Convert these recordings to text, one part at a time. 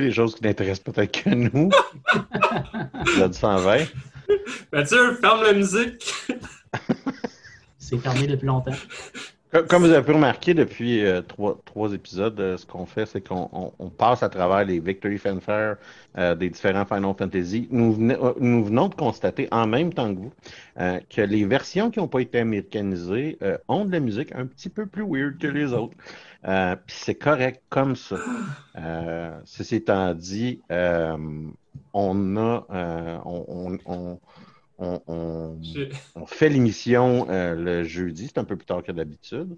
Les choses qui n'intéressent peut-être que nous. Vous avez 120. Mathieu, ferme la musique. C'est fermé depuis longtemps. Comme- vous avez pu remarquer depuis euh, trois, trois épisodes, euh, ce qu'on fait, c'est qu'on on- on passe à travers les Victory Fanfare euh, des différents Final Fantasy. Nous, venez- nous venons de constater en même temps que vous euh, que les versions qui n'ont pas été américanisées euh, ont de la musique un petit peu plus weird que les autres. Euh, Puis c'est correct comme ça. Euh, ceci étant dit, euh, on a, on, on- on- on- fait l'émission le jeudi, c'est un peu plus tard que d'habitude,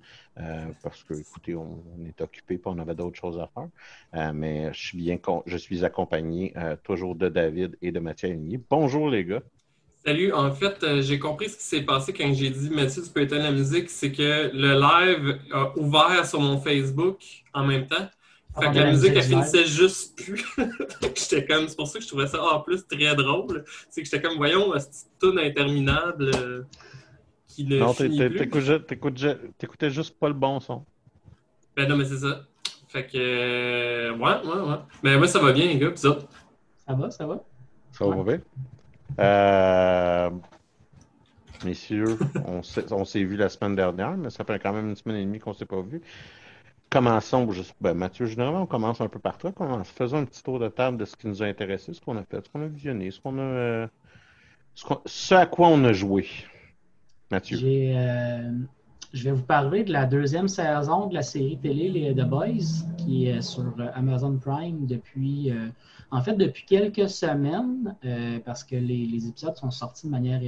parce que, écoutez, on, est occupé et on avait d'autres choses à faire. Mais je suis bien, je suis accompagné toujours de David et de Mathieu Aligny. Bonjour les gars. Salut, en fait, euh, j'ai compris ce qui s'est passé quand j'ai dit Mathieu, tu peux éteindre la musique, c'est que le live a ouvert sur mon Facebook en même temps. Fait Ah, que la musique, elle musique du live. finissait juste plus. j'étais comme, c'est pour ça que je trouvais ça en plus très drôle. C'est que j'étais comme, voyons, cette petite toune interminable euh, qui ne non, finit plus. t'écoutais t'écoutais- t'écoutais juste pas le bon son. Ben non, mais c'est ça. Fait que, euh, ouais, ouais, ouais. Ben moi, ça va bien, les gars, pis ça. Ça va, ça va? Ça va bien? Euh, Messieurs, on s'est vu la semaine dernière, mais ça fait quand même une semaine et demie qu'on ne s'est pas vu. Commençons, ben, Mathieu, généralement, on commence un peu par toi. Faisons un petit tour de table de ce qui nous a intéressé, ce qu'on a fait, ce qu'on a visionné, ce qu'on a, euh, ce à quoi on a joué. Mathieu. J'ai, euh, je vais vous parler de la deuxième saison de la série télé Les The Boys, qui est sur euh, Amazon Prime depuis, euh, en fait, depuis quelques semaines, euh, parce que les, épisodes sont sortis de manière,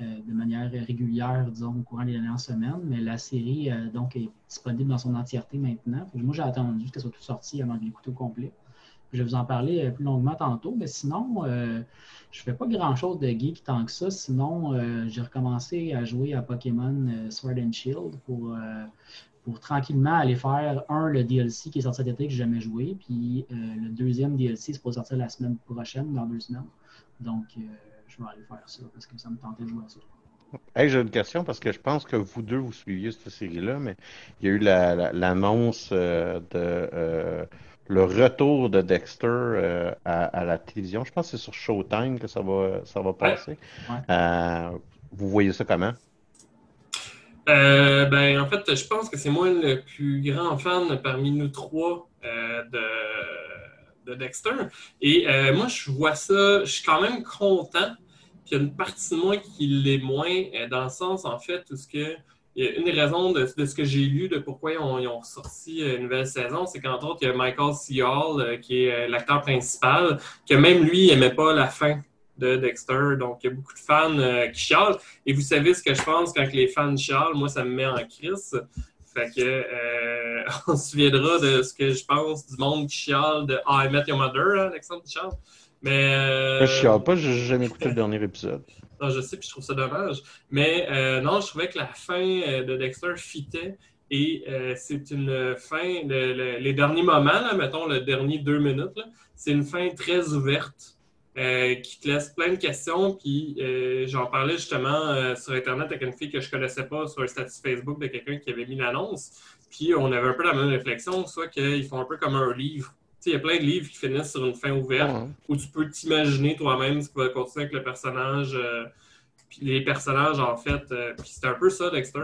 de manière régulière, disons, au courant des dernières semaines, mais la série donc est disponible dans son entièreté maintenant. Moi, j'ai attendu qu'elle soit toute sortie avant de l'écouter au complet. Je vais vous en parler euh, plus longuement tantôt, mais sinon, euh, je fais pas grand-chose de geek tant que ça. Sinon, euh, j'ai recommencé à jouer à Pokémon Sword and Shield pour, pour tranquillement aller faire, un, le DLC qui est sorti cet été que j'ai jamais joué, puis le deuxième DLC, c'est pour sortir la semaine prochaine, dans deux semaines. Donc, je vais aller faire ça parce que ça me tentait de jouer à ça. J'ai une question parce que je pense que vous deux, vous suiviez cette série-là, mais il y a eu la- la- l'annonce de le retour de Dexter euh, à, à la télévision. Je pense que c'est sur Showtime que ça va, ça va passer. Ouais. Euh, vous voyez ça comment? Euh, ben, en fait, je pense que c'est moi le plus grand fan parmi nous trois de, de Dexter. Et moi, je vois ça, je suis quand même content qu'il y a une partie de moi qui l'est moins, dans le sens, en fait, où ce que, il une des raisons de, de ce que j'ai lu de pourquoi ils ont, ils ont sorti une nouvelle saison, c'est qu'entre autres, il y a Michael C. Euh, qui est euh, l'acteur principal, que même lui, n'aimait pas la fin de Dexter. Donc, il y a beaucoup de fans euh, qui chialent. Et vous savez ce que je pense quand les fans chialent, moi, ça me met en crise. Fait que, euh, on se souviendra de ce que je pense du monde qui chiale de How I Met Your Mother, hein, Alexandre qui. Mais. euh, Je chiale pas, j'ai jamais écouté le dernier épisode. non, je sais, puis je trouve ça dommage. Mais euh, non, je trouvais que la fin euh, de Dexter fitait. Et euh, c'est une fin, le- le- les derniers moments, là, mettons le dernier deux minutes, c'est une fin très ouverte euh, qui te laisse plein de questions. Puis euh, j'en parlais justement sur Internet avec une fille que je connaissais pas sur un statut Facebook de quelqu'un qui avait mis l'annonce. Puis on avait un peu la même réflexion, soit qu'ils font un peu comme un livre. Tu sais, Il y a plein de livres qui finissent sur une fin ouverte Ouais. où tu peux t'imaginer toi-même ce qui va continuer avec le personnage. euh, puis les personnages, en fait. euh, puis c'est un peu ça, Dexter.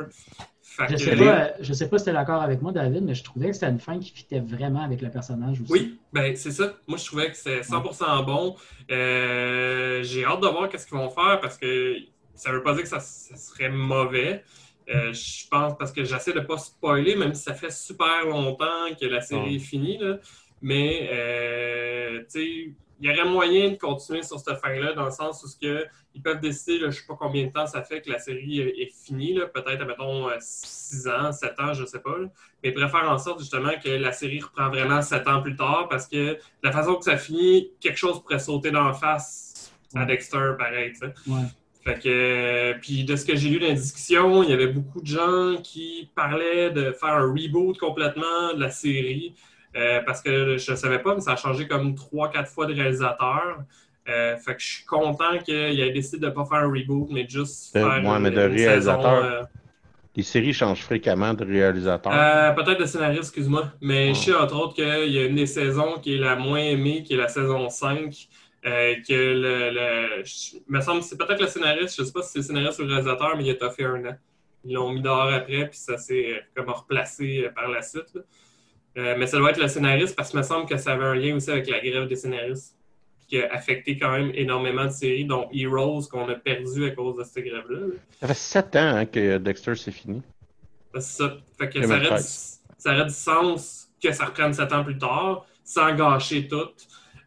Fait Je que- sais pas, je sais pas si tu es d'accord avec moi, David, mais je trouvais que c'était une fin qui fitait vraiment avec le personnage aussi. Oui, ben c'est ça. Moi, je trouvais que c'est 100% bon. Euh, J'ai hâte de voir qu'est-ce qu'ils vont faire parce que ça veut pas dire que ça, ça serait mauvais. Euh, je pense parce que j'essaie de pas spoiler, même si ça fait super longtemps que la série Ouais. est finie. Là. Mais euh, tu sais, il y aurait moyen de continuer sur cette fin-là, dans le sens où que, ils peuvent décider, là, je sais pas combien de temps ça fait que la série est, finie, peut-être, mettons, 6 ans, 7 ans, je sais pas. là. Mais ils préfèrent en sorte justement que la série reprend vraiment 7 ans plus tard parce que la façon que ça finit, quelque chose pourrait sauter dans la face à. Dexter, pareil. tu sais. Ouais. Fait que, euh, puis de ce que j'ai lu dans la discussion, il y avait beaucoup de gens qui parlaient de faire un reboot complètement de la série. Euh, parce que je ne savais pas, mais ça a changé comme 3-4 fois de réalisateur. Euh, fait que je suis content qu'il ait décidé de ne pas faire un reboot, mais juste Euh, faire ouais, mais de une réalisateur. saison, euh, Les séries changent fréquemment de réalisateur. peut-être de scénariste, excuse-moi. Mais je sais entre autres qu'il y a une des saisons qui est la moins aimée, qui est la saison 5. euh, que le, le- je- me semble que c'est peut-être le scénariste, je sais pas si c'est le scénariste ou le réalisateur, mais il a toffé un an. Ils l'ont mis dehors après, puis ça s'est euh, comme replacé euh, par la suite. Euh, mais ça doit être le scénariste parce qu'il me semble que ça avait un lien aussi avec la grève des scénaristes qui a affecté quand même énormément de séries, dont Heroes, qu'on a perdu à cause de cette grève-là. là. Ça fait sept ans hein, que Dexter c'est fini. C'est ça. Fait que ça aurait, du, 2013. ça aurait du sens que ça reprenne sept ans plus tard, sans gâcher tout.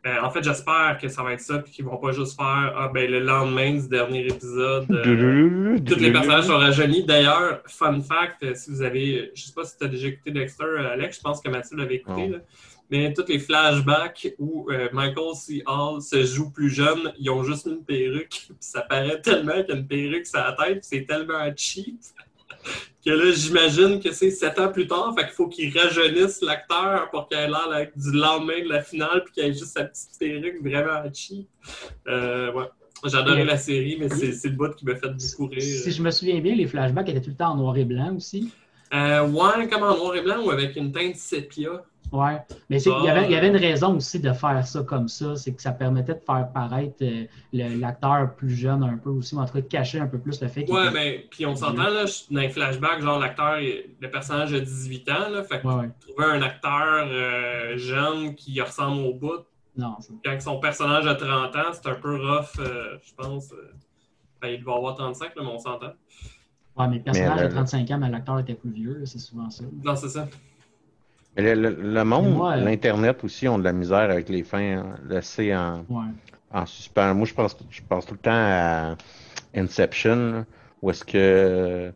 Euh, en fait, j'espère que ça va être ça, puis qu'ils vont pas juste faire ah, ben, le lendemain du dernier épisode. euh, tous les personnages sont rajeunis. D'ailleurs, fun fact, si vous avez, je sais pas si tu as déjà écouté Dexter, Alex, je pense que Mathieu l'avait écouté, là. mais tous les flashbacks où euh, Michael C. Hall se joue plus jeune, ils ont juste mis une perruque, puis ça paraît tellement qu'il y a une perruque sur la tête, c'est tellement cheap que là, j'imagine que c'est sept ans plus tard, fait qu'il faut qu'ils rajeunissent l'acteur pour qu'il ait l'air là, du lendemain de la finale, puis qu'il ait juste sa petite perruque vraiment cheap. Euh, ouais. Et- la série, mais c'est c'est le bout qui m'a fait beaucoup rire. Si je me souviens bien, les flashbacks étaient tout le temps en noir et blanc aussi. Euh, ouais, comme en noir et blanc ou avec une teinte sépia. Ouais. Mais c'est- il, y avait, il y avait une raison aussi de faire ça comme ça, c'est que ça permettait de faire paraître euh, l'acteur plus jeune un peu aussi, ou en tout cas de cacher un peu plus le fait qu'il Ouais, était- mais puis on s'entend, là, dans les flashbacks, genre l'acteur, le personnage a 18 ans, là, fait que Ouais, ouais. trouver un acteur euh, jeune qui ressemble au bout, Non, c'est- quand son personnage a 30 ans, c'est un peu rough, euh, je pense. euh. Ben, il doit avoir 35, là, mais on s'entend. ouais, mais le personnage Mais, a euh, 35 ans, mais l'acteur était plus vieux, c'est souvent ça. Non, c'est ça. Mais le, le- le monde, l'Internet aussi, ont de la misère avec les fins hein, laissées en, Ouais. en suspens. Moi, je pense, je pense tout le temps à Inception, là, où est-ce que,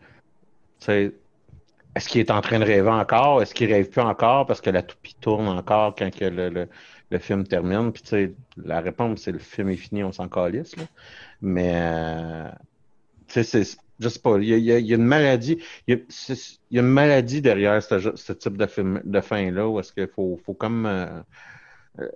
tu sais, est-ce qu'il est en train de rêver encore? Est-ce qu'il rêve plus encore parce que la toupie tourne encore quand que le, le, le film termine? Puis, tu sais, la réponse, c'est le film est fini, on s'en calisse. Là. Mais, euh, tu sais, c'est, je sais pas, il y a, il y une maladie, il y a, c'est- il y a une maladie derrière ce, ce type de film, de fin-là, où est-ce qu'il faut, faut comme euh, euh,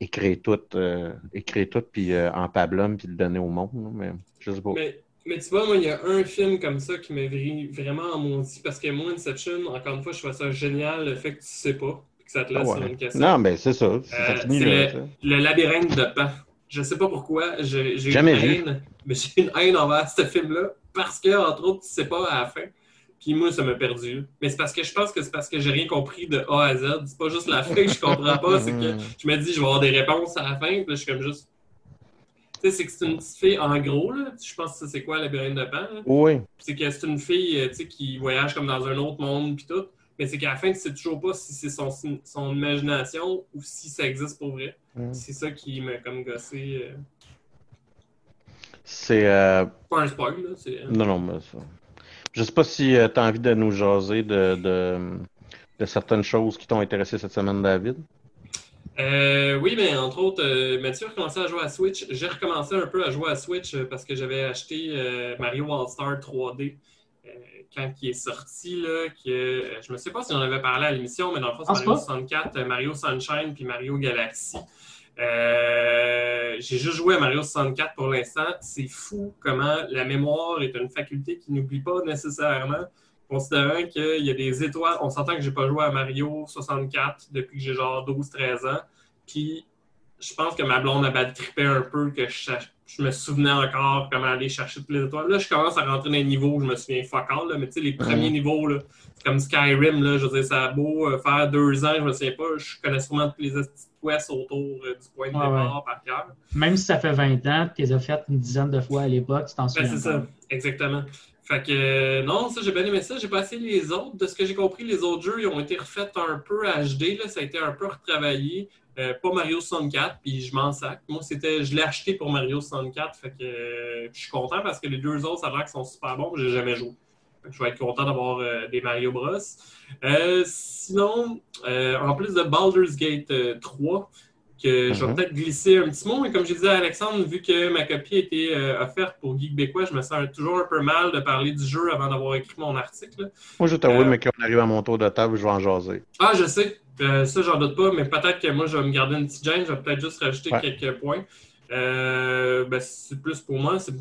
écrire tout, euh, écrire tout, puis en pablum, puis le donner au monde. là. Mais, je sais pas. Mais, mais tu vois, moi, il y a un film comme ça qui m'a vraiment maudit parce que moi, Inception, encore une fois, je trouve ça génial, le fait que tu sais pas, que ça te laisse Ah ouais. sur une question. Non, ben, c'est ça. Ça finit c'est là, le- labyrinthe de Pan. Je sais pas pourquoi, j'ai une vu. haine, mais j'ai une haine envers ce film-là parce que, entre autres, tu sais pas à la fin. Puis moi, ça m'a perdu. Mais c'est parce que je pense que c'est parce que j'ai rien compris de A à Z. C'est pas juste la fin que je comprends pas, c'est que je me dis, je vais avoir des réponses à la fin, puis là, je suis comme juste. Tu sais, c'est que c'est une petite fille, en gros, là, je pense que c'est quoi, la labyrinthe de Pan? là? Oui. C'est que c'est une fille, euh, tu sais, qui voyage comme dans un autre monde, puis tout. Mais c'est qu'à la fin, tu sais toujours pas si c'est son, son imagination ou si ça existe pour vrai. Mm. C'est ça qui m'a comme gossé. euh, C'est. euh, Pas un spoil, là. C'est, euh, Non, non, mais ça. Je sais pas si tu as envie de nous jaser de, de, de certaines choses qui t'ont intéressé cette semaine, David? Euh, oui, mais entre autres, euh, Mathieu a recommencé à jouer à Switch. J'ai recommencé un peu à jouer à Switch euh, parce que j'avais acheté euh, Mario All-Star 3D euh, quand il est sorti. Là, que, euh, je ne sais pas si j'en avais parlé à l'émission, mais dans le fond, c'est Pense Mario pas? 64, euh, Mario Sunshine puis Mario Galaxy. Euh, J'ai juste joué à Mario 64 pour l'instant. C'est fou comment la mémoire est une faculté qui n'oublie pas nécessairement considérant qu'il y a des étoiles. On s'entend que j'ai pas joué à Mario 64 depuis que j'ai genre 12-13 ans. Puis je pense que ma blonde a trippé un peu, que je, je me souvenais encore comment aller chercher toutes les étoiles. Là, je commence à rentrer dans les niveaux, je me souviens fuck all, là, mais tu sais, les premiers niveaux, là, c'est comme Skyrim, là, je veux dire, ça a beau euh, faire deux ans, je me souviens pas, je connais sûrement tous les petites quests autour euh, du point de Ouais, départ par cœur. Même si ça fait 20 ans, tu les as faites une dizaine de fois à l'époque, tu t'en Ben, souviens. c'est pas. ça, exactement. Fait que euh, non, ça j'ai bien aimé ça. J'ai pas essayé les autres. De ce que j'ai compris, les autres jeux ils ont été refaits un peu HD. Là. Ça a été un peu retravaillé. Euh, pas Mario 64, puis je m'en sac. Moi, c'était, je l'ai acheté pour Mario 64. Fait que euh, je suis content parce que les deux autres, ça a l'air qu'ils sont super bons. J'ai jamais joué. Je vais être content d'avoir euh, des Mario Bros. Euh, sinon, en plus de Baldur's Gate euh, 3, que je vais Mhm. peut-être glisser un petit mot, mais comme je disais à Alexandre, vu que ma copie a été offerte pour Geek Québécois, je me sens toujours un peu mal de parler du jeu avant d'avoir écrit mon article. Moi, je t'avoue, mais quand on arrive à mon tour de table, je vais en jaser. Ah, je sais, Euh, ça j'en doute pas, mais peut-être que moi je vais me garder une petite gêne, je vais peut-être juste rajouter Ouais. quelques points. Euh, ben, c'est plus pour moi, c'est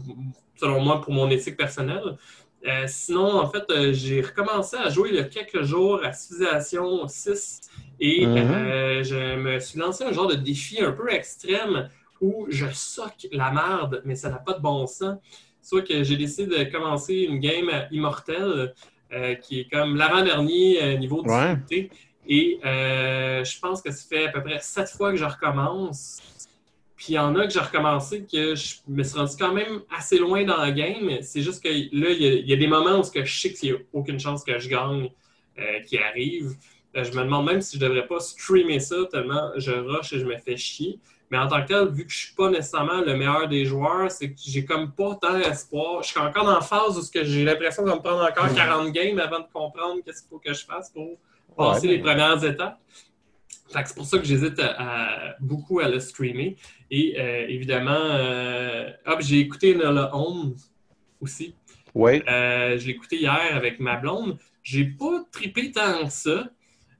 selon moi pour mon éthique personnelle. Euh, sinon, en fait, j'ai recommencé à jouer il y a quelques jours à Civilization 6 et Mhm. euh, je me suis lancé un genre de défi un peu extrême où je soque la merde, mais ça n'a pas de bon sens. Soit que j'ai décidé de commencer une game immortelle qui est comme l'avant-dernier niveau de Ouais. Et euh, je pense que ça fait à peu près sept fois que je recommence. Puis il y en a que j'ai recommencé que je me suis rendu quand même assez loin dans la game. C'est juste que là, il y, a, il y a des moments où je sais qu'il n'y a aucune chance que je gagne euh, qui arrive. Euh, je me demande même si je devrais pas streamer ça tellement je rush et je me fais chier. Mais en tant que tel, vu que je suis pas nécessairement le meilleur des joueurs, c'est que j'ai comme pas tant espoir. Je suis encore dans la phase où j'ai l'impression de me prendre encore 40 games avant de comprendre qu'est-ce qu'il faut que je fasse pour passer Ouais. les premières étapes. C'est pour ça que j'hésite à, à- beaucoup à le streamer. Et euh, évidemment, euh, hop, j'ai écouté Nola Holmes aussi. Oui. Euh, je l'ai écouté hier avec ma blonde. J'ai pas trippé tant que ça.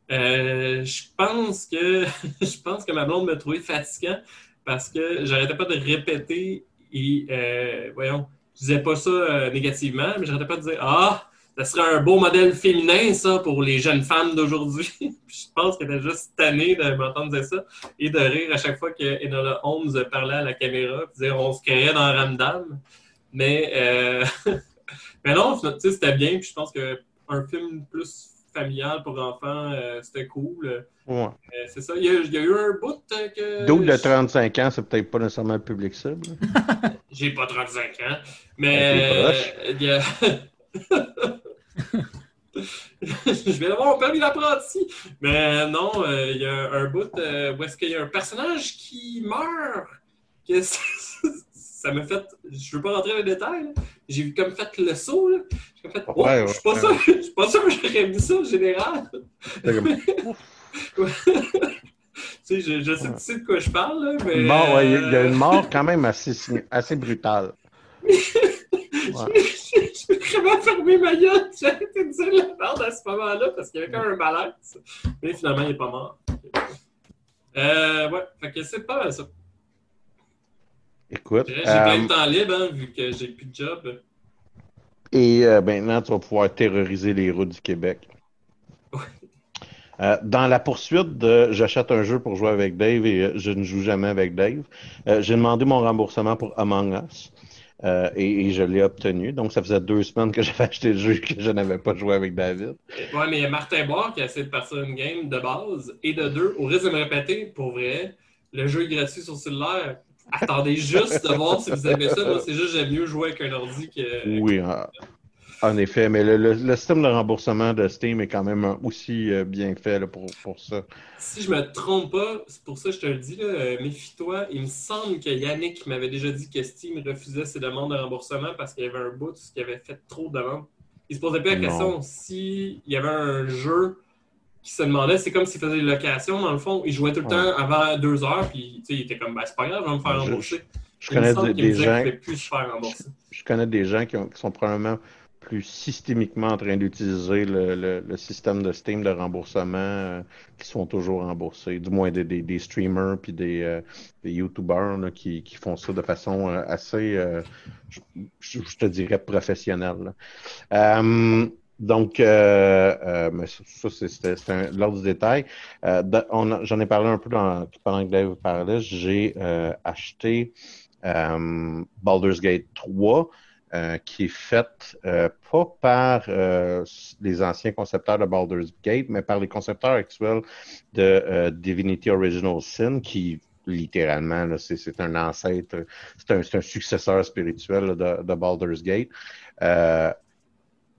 Je pense que je pense que ma blonde m'a trouvé fatigant parce que j'arrêtais pas de répéter et voyons, je disais pas ça négativement, mais j'arrêtais pas de dire Ah, ça serait un beau modèle féminin, ça, pour les jeunes femmes d'aujourd'hui. Je pense qu'elle était juste tannée de m'entendre dire ça et de rire à chaque fois que Enola Holmes parlait à la caméra, puis dire on se créait dans Ramdam. Mais, euh, mais non, tu sais, c'était bien, puis je pense qu'un film plus familial pour enfants, euh, c'était cool. Ouais. Euh, c'est ça. Il y, a, il y a eu un bout euh, que. Double de je- 35 ans, c'est peut-être pas nécessairement public cible. J'ai pas 35 ans. Ben, Mais t'es euh, il y a. Je vais avoir mon permis d'apprenti. Mais non, euh, il y a un bout euh, où est-ce qu'il y a un personnage qui meurt? Que ça m'a fait. Je veux pas rentrer dans les détails. J'ai comme fait le saut, là. Fait. Oh, Ouais, ouais, je suis pas ouais. sûr, je suis pas sûr que j'aurais mis ça en général. Tu sais, je, je sais, tu sais de quoi je parle, là, mais. Une ouais, il y a- a euh, une mort quand même assez, assez brutale. J'ai vraiment fermé ma gueule. J'ai arrêté de dire la merde à ce moment-là parce qu'il y avait comme un malaise. Mais finalement, il est pas mort. Euh, ouais, fait que c'est pas mal ça. Écoute. J'ai euh, plein de temps libre, hein, vu que j'ai plus de job. Et euh, maintenant, tu vas pouvoir terroriser les routes du Québec. Euh, dans la poursuite de j'achète un jeu pour jouer avec Dave et euh, je ne joue jamais avec Dave, euh, j'ai demandé mon remboursement pour Among Us euh, et, et je l'ai obtenu. Donc, ça faisait deux semaines que j'avais acheté le jeu et que je n'avais pas joué avec David. Ouais, mais il y a Martin Boire qui a essayé de partir une game de base. Et de deux, au risque de me répéter, pour vrai, le jeu est gratuit sur cellulaire. Attendez juste de voir si vous aimez ça. Moi, c'est juste j'aime mieux jouer avec un ordi que. Oui, euh, en effet, mais le, le- le système de remboursement de Steam est quand même aussi euh, bien fait là, pour, pour ça. Si je me trompe pas, c'est pour ça que je te le dis, euh, méfie-toi. Il me semble que Yannick m'avait déjà dit que Steam refusait ses demandes de remboursement parce qu'il y avait un bout qui avait fait trop de demandes. Il se posait pas la Non. question s'il y avait un jeu qui se demandait, c'est comme s'il faisait des locations dans le fond. Il jouait tout le Ouais. temps avant deux heures, puis tu sais, il était comme, ben, c'est pas grave, je vais me faire Je- rembourser. Je connais des, gens. plus se faire rembourser. je connais des gens qui, ont- qui sont probablement plus systémiquement en train d'utiliser le, le- le système de Steam de remboursement euh, qui sont toujours remboursés, du moins des, des, des streamers puis des, euh, des YouTubers là, qui, qui font ça de façon euh, assez, euh, je, te dirais, professionnelle. Euh, donc, euh, mais ça, c'est- l'ordre du détail. J'en ai parlé un peu dans, pendant que Dave parlait. J'ai acheté Baldur's Gate 3, euh, qui est faite euh, pas par euh, les anciens concepteurs de Baldur's Gate, mais par les concepteurs actuels de Divinity Original Sin, qui littéralement, c'est un ancêtre, c'est un, un successeur spirituel de, Baldur's Gate.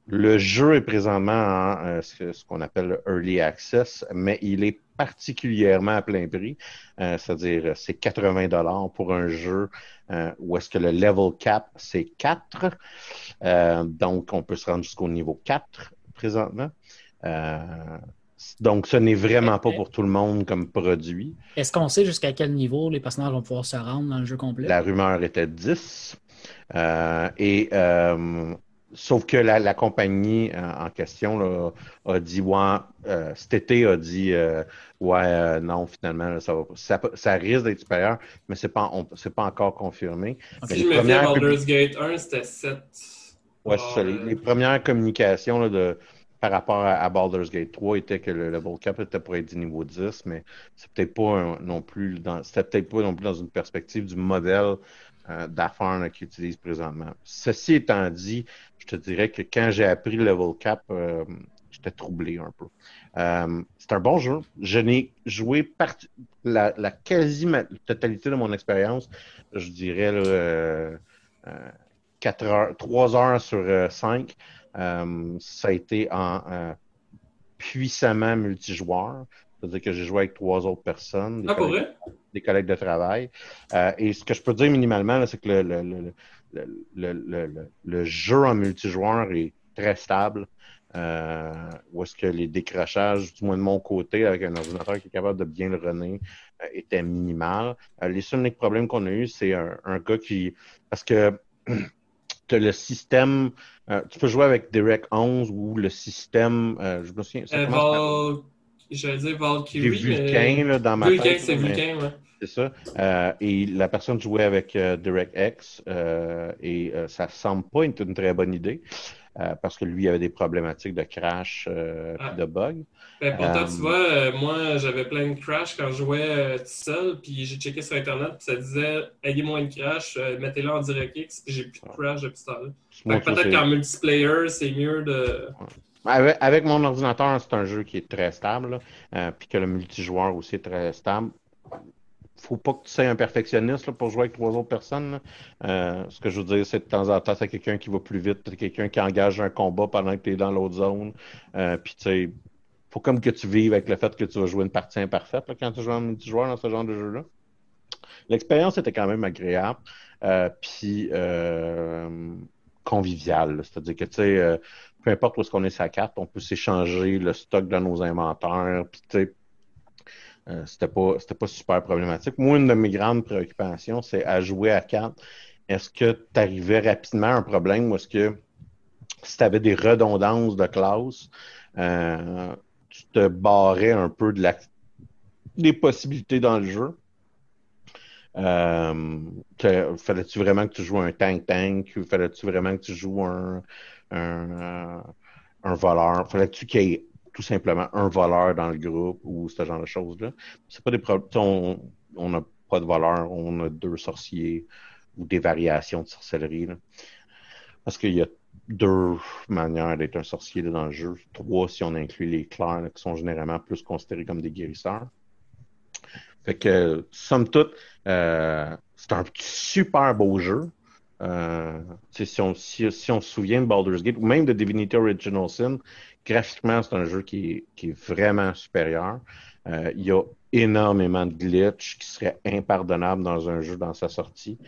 Le jeu est présentement en ce, qu'on appelle le Early Access, mais il est particulièrement à plein prix. Euh, C'est-à-dire, c'est 80 dollars pour un jeu euh, où est-ce que le level cap, c'est 4. Euh, donc, on peut se rendre jusqu'au niveau 4 présentement. Donc, ce n'est vraiment pas pour tout le monde comme produit. Est-ce qu'on sait jusqu'à quel niveau les personnages vont pouvoir se rendre dans le jeu complet? La rumeur était 10. Euh, et sauf que la, la compagnie euh, en question là, a dit ouais, euh, cet été a dit euh, ouais euh, non finalement là, ça, va, ça, ça risque d'être supérieur, mais c'est pas c'est pas encore confirmé. Si je me premières Baldur's Gate 1, c'était 7. Ouais, c'est ça. Les, les premières communications là, de, par rapport à, à Baldur's Gate 3 étaient que le level cap était pour être du niveau 10, mais c'est peut-être pas un- non plus dans c'était peut-être pas non plus dans une perspective du modèle euh, d'affaires qu'ils utilisent présentement. Ceci étant dit, je te dirais que quand j'ai appris le level cap, euh, j'étais troublé un peu. Euh, c'est un bon jeu. Je n'ai joué la, la quasi-totalité de mon expérience, je dirais là, euh, 4 heures, 3 heures sur 5, ça a été en puissamment multijoueur. C'est-à-dire que j'ai joué avec trois autres personnes, des, Ah, collègues, des collègues de travail. Euh, et ce que je peux dire minimalement, c'est que le, le, le, le, le, le- jeu en multijoueur est très stable. Euh, où est-ce que les décrochages, du moins de mon côté, avec un ordinateur qui est capable de bien le runner, euh, étaient minimales. Euh, les seuls uniques problèmes qu'on a eu, c'est un, un gars qui. Parce que tu as le système. euh, tu peux jouer avec Direct 11 ou le système. euh, je me souviens. Val... J'allais dire Valkyrie. Vulcain là, dans ma Vulcain, tête. c'est Vulcain, ouais. C'est ça. Euh, et la personne jouait avec euh, DirectX euh, et ça semble pas être une très bonne idée parce que lui avait des problématiques de crash euh, Ah. de bug. Ben, pourtant, tu vois, moi, j'avais plein de crash quand je jouais tout seul, puis j'ai checké sur Internet, puis ça disait ayez moins de crash, mettez-le en DirectX, puis j'ai plus de crash depuis ça, Peut-être qu'en multiplayer, c'est mieux de. Avec, avec mon ordinateur, c'est un jeu qui est très stable, là, puis que le multijoueur aussi est très stable. Faut pas que tu sois un perfectionniste pour jouer avec trois autres personnes. Euh, ce que je veux dire, c'est de temps en temps, c'est quelqu'un qui va plus vite, quelqu'un qui engage un combat pendant que tu es dans l'autre zone. Euh, puis tu sais, faut comme que tu vives avec le fait que tu vas jouer une partie imparfaite quand tu joues en multijoueur dans ce genre de jeu-là. l'expérience était quand même agréable, euh, puis euh, conviviale. C'est-à-dire que, tu sais, peu importe où est-ce qu'on est sa carte, on peut s'échanger le stock de nos inventaires, puis tu sais, euh, c'était pas pas super problématique. Moi, une de mes grandes préoccupations, c'est à jouer à quatre. Est-ce que tu arrivais rapidement à un problème ou est-ce que si tu avais des redondances de classe, euh, tu te barrais un peu de la, des possibilités dans le jeu? Euh, fallait-tu vraiment que tu joues un tank-tank fallait-tu vraiment que tu joues un, un, un voleur? Fallait-tu qu'il y ait tout simplement un voleur dans le groupe ou ce genre de choses-là? C'est pas des problèmes. On n'a pas de voleur, on a deux sorciers ou des variations de sorcellerie. là. Parce qu'il y a deux manières d'être un sorcier là, dans le jeu. Trois si on inclut les clercs, là, qui sont généralement plus considérés comme des guérisseurs. Fait que, somme toute, euh, c'est un super beau jeu. Euh, si, on, si, si on se souvient de Baldur's Gate ou même de Divinity Original Sin, graphiquement, c'est un jeu qui qui est vraiment supérieur. Euh, il y a énormément de glitches qui seraient impardonnables dans un jeu dans sa sortie.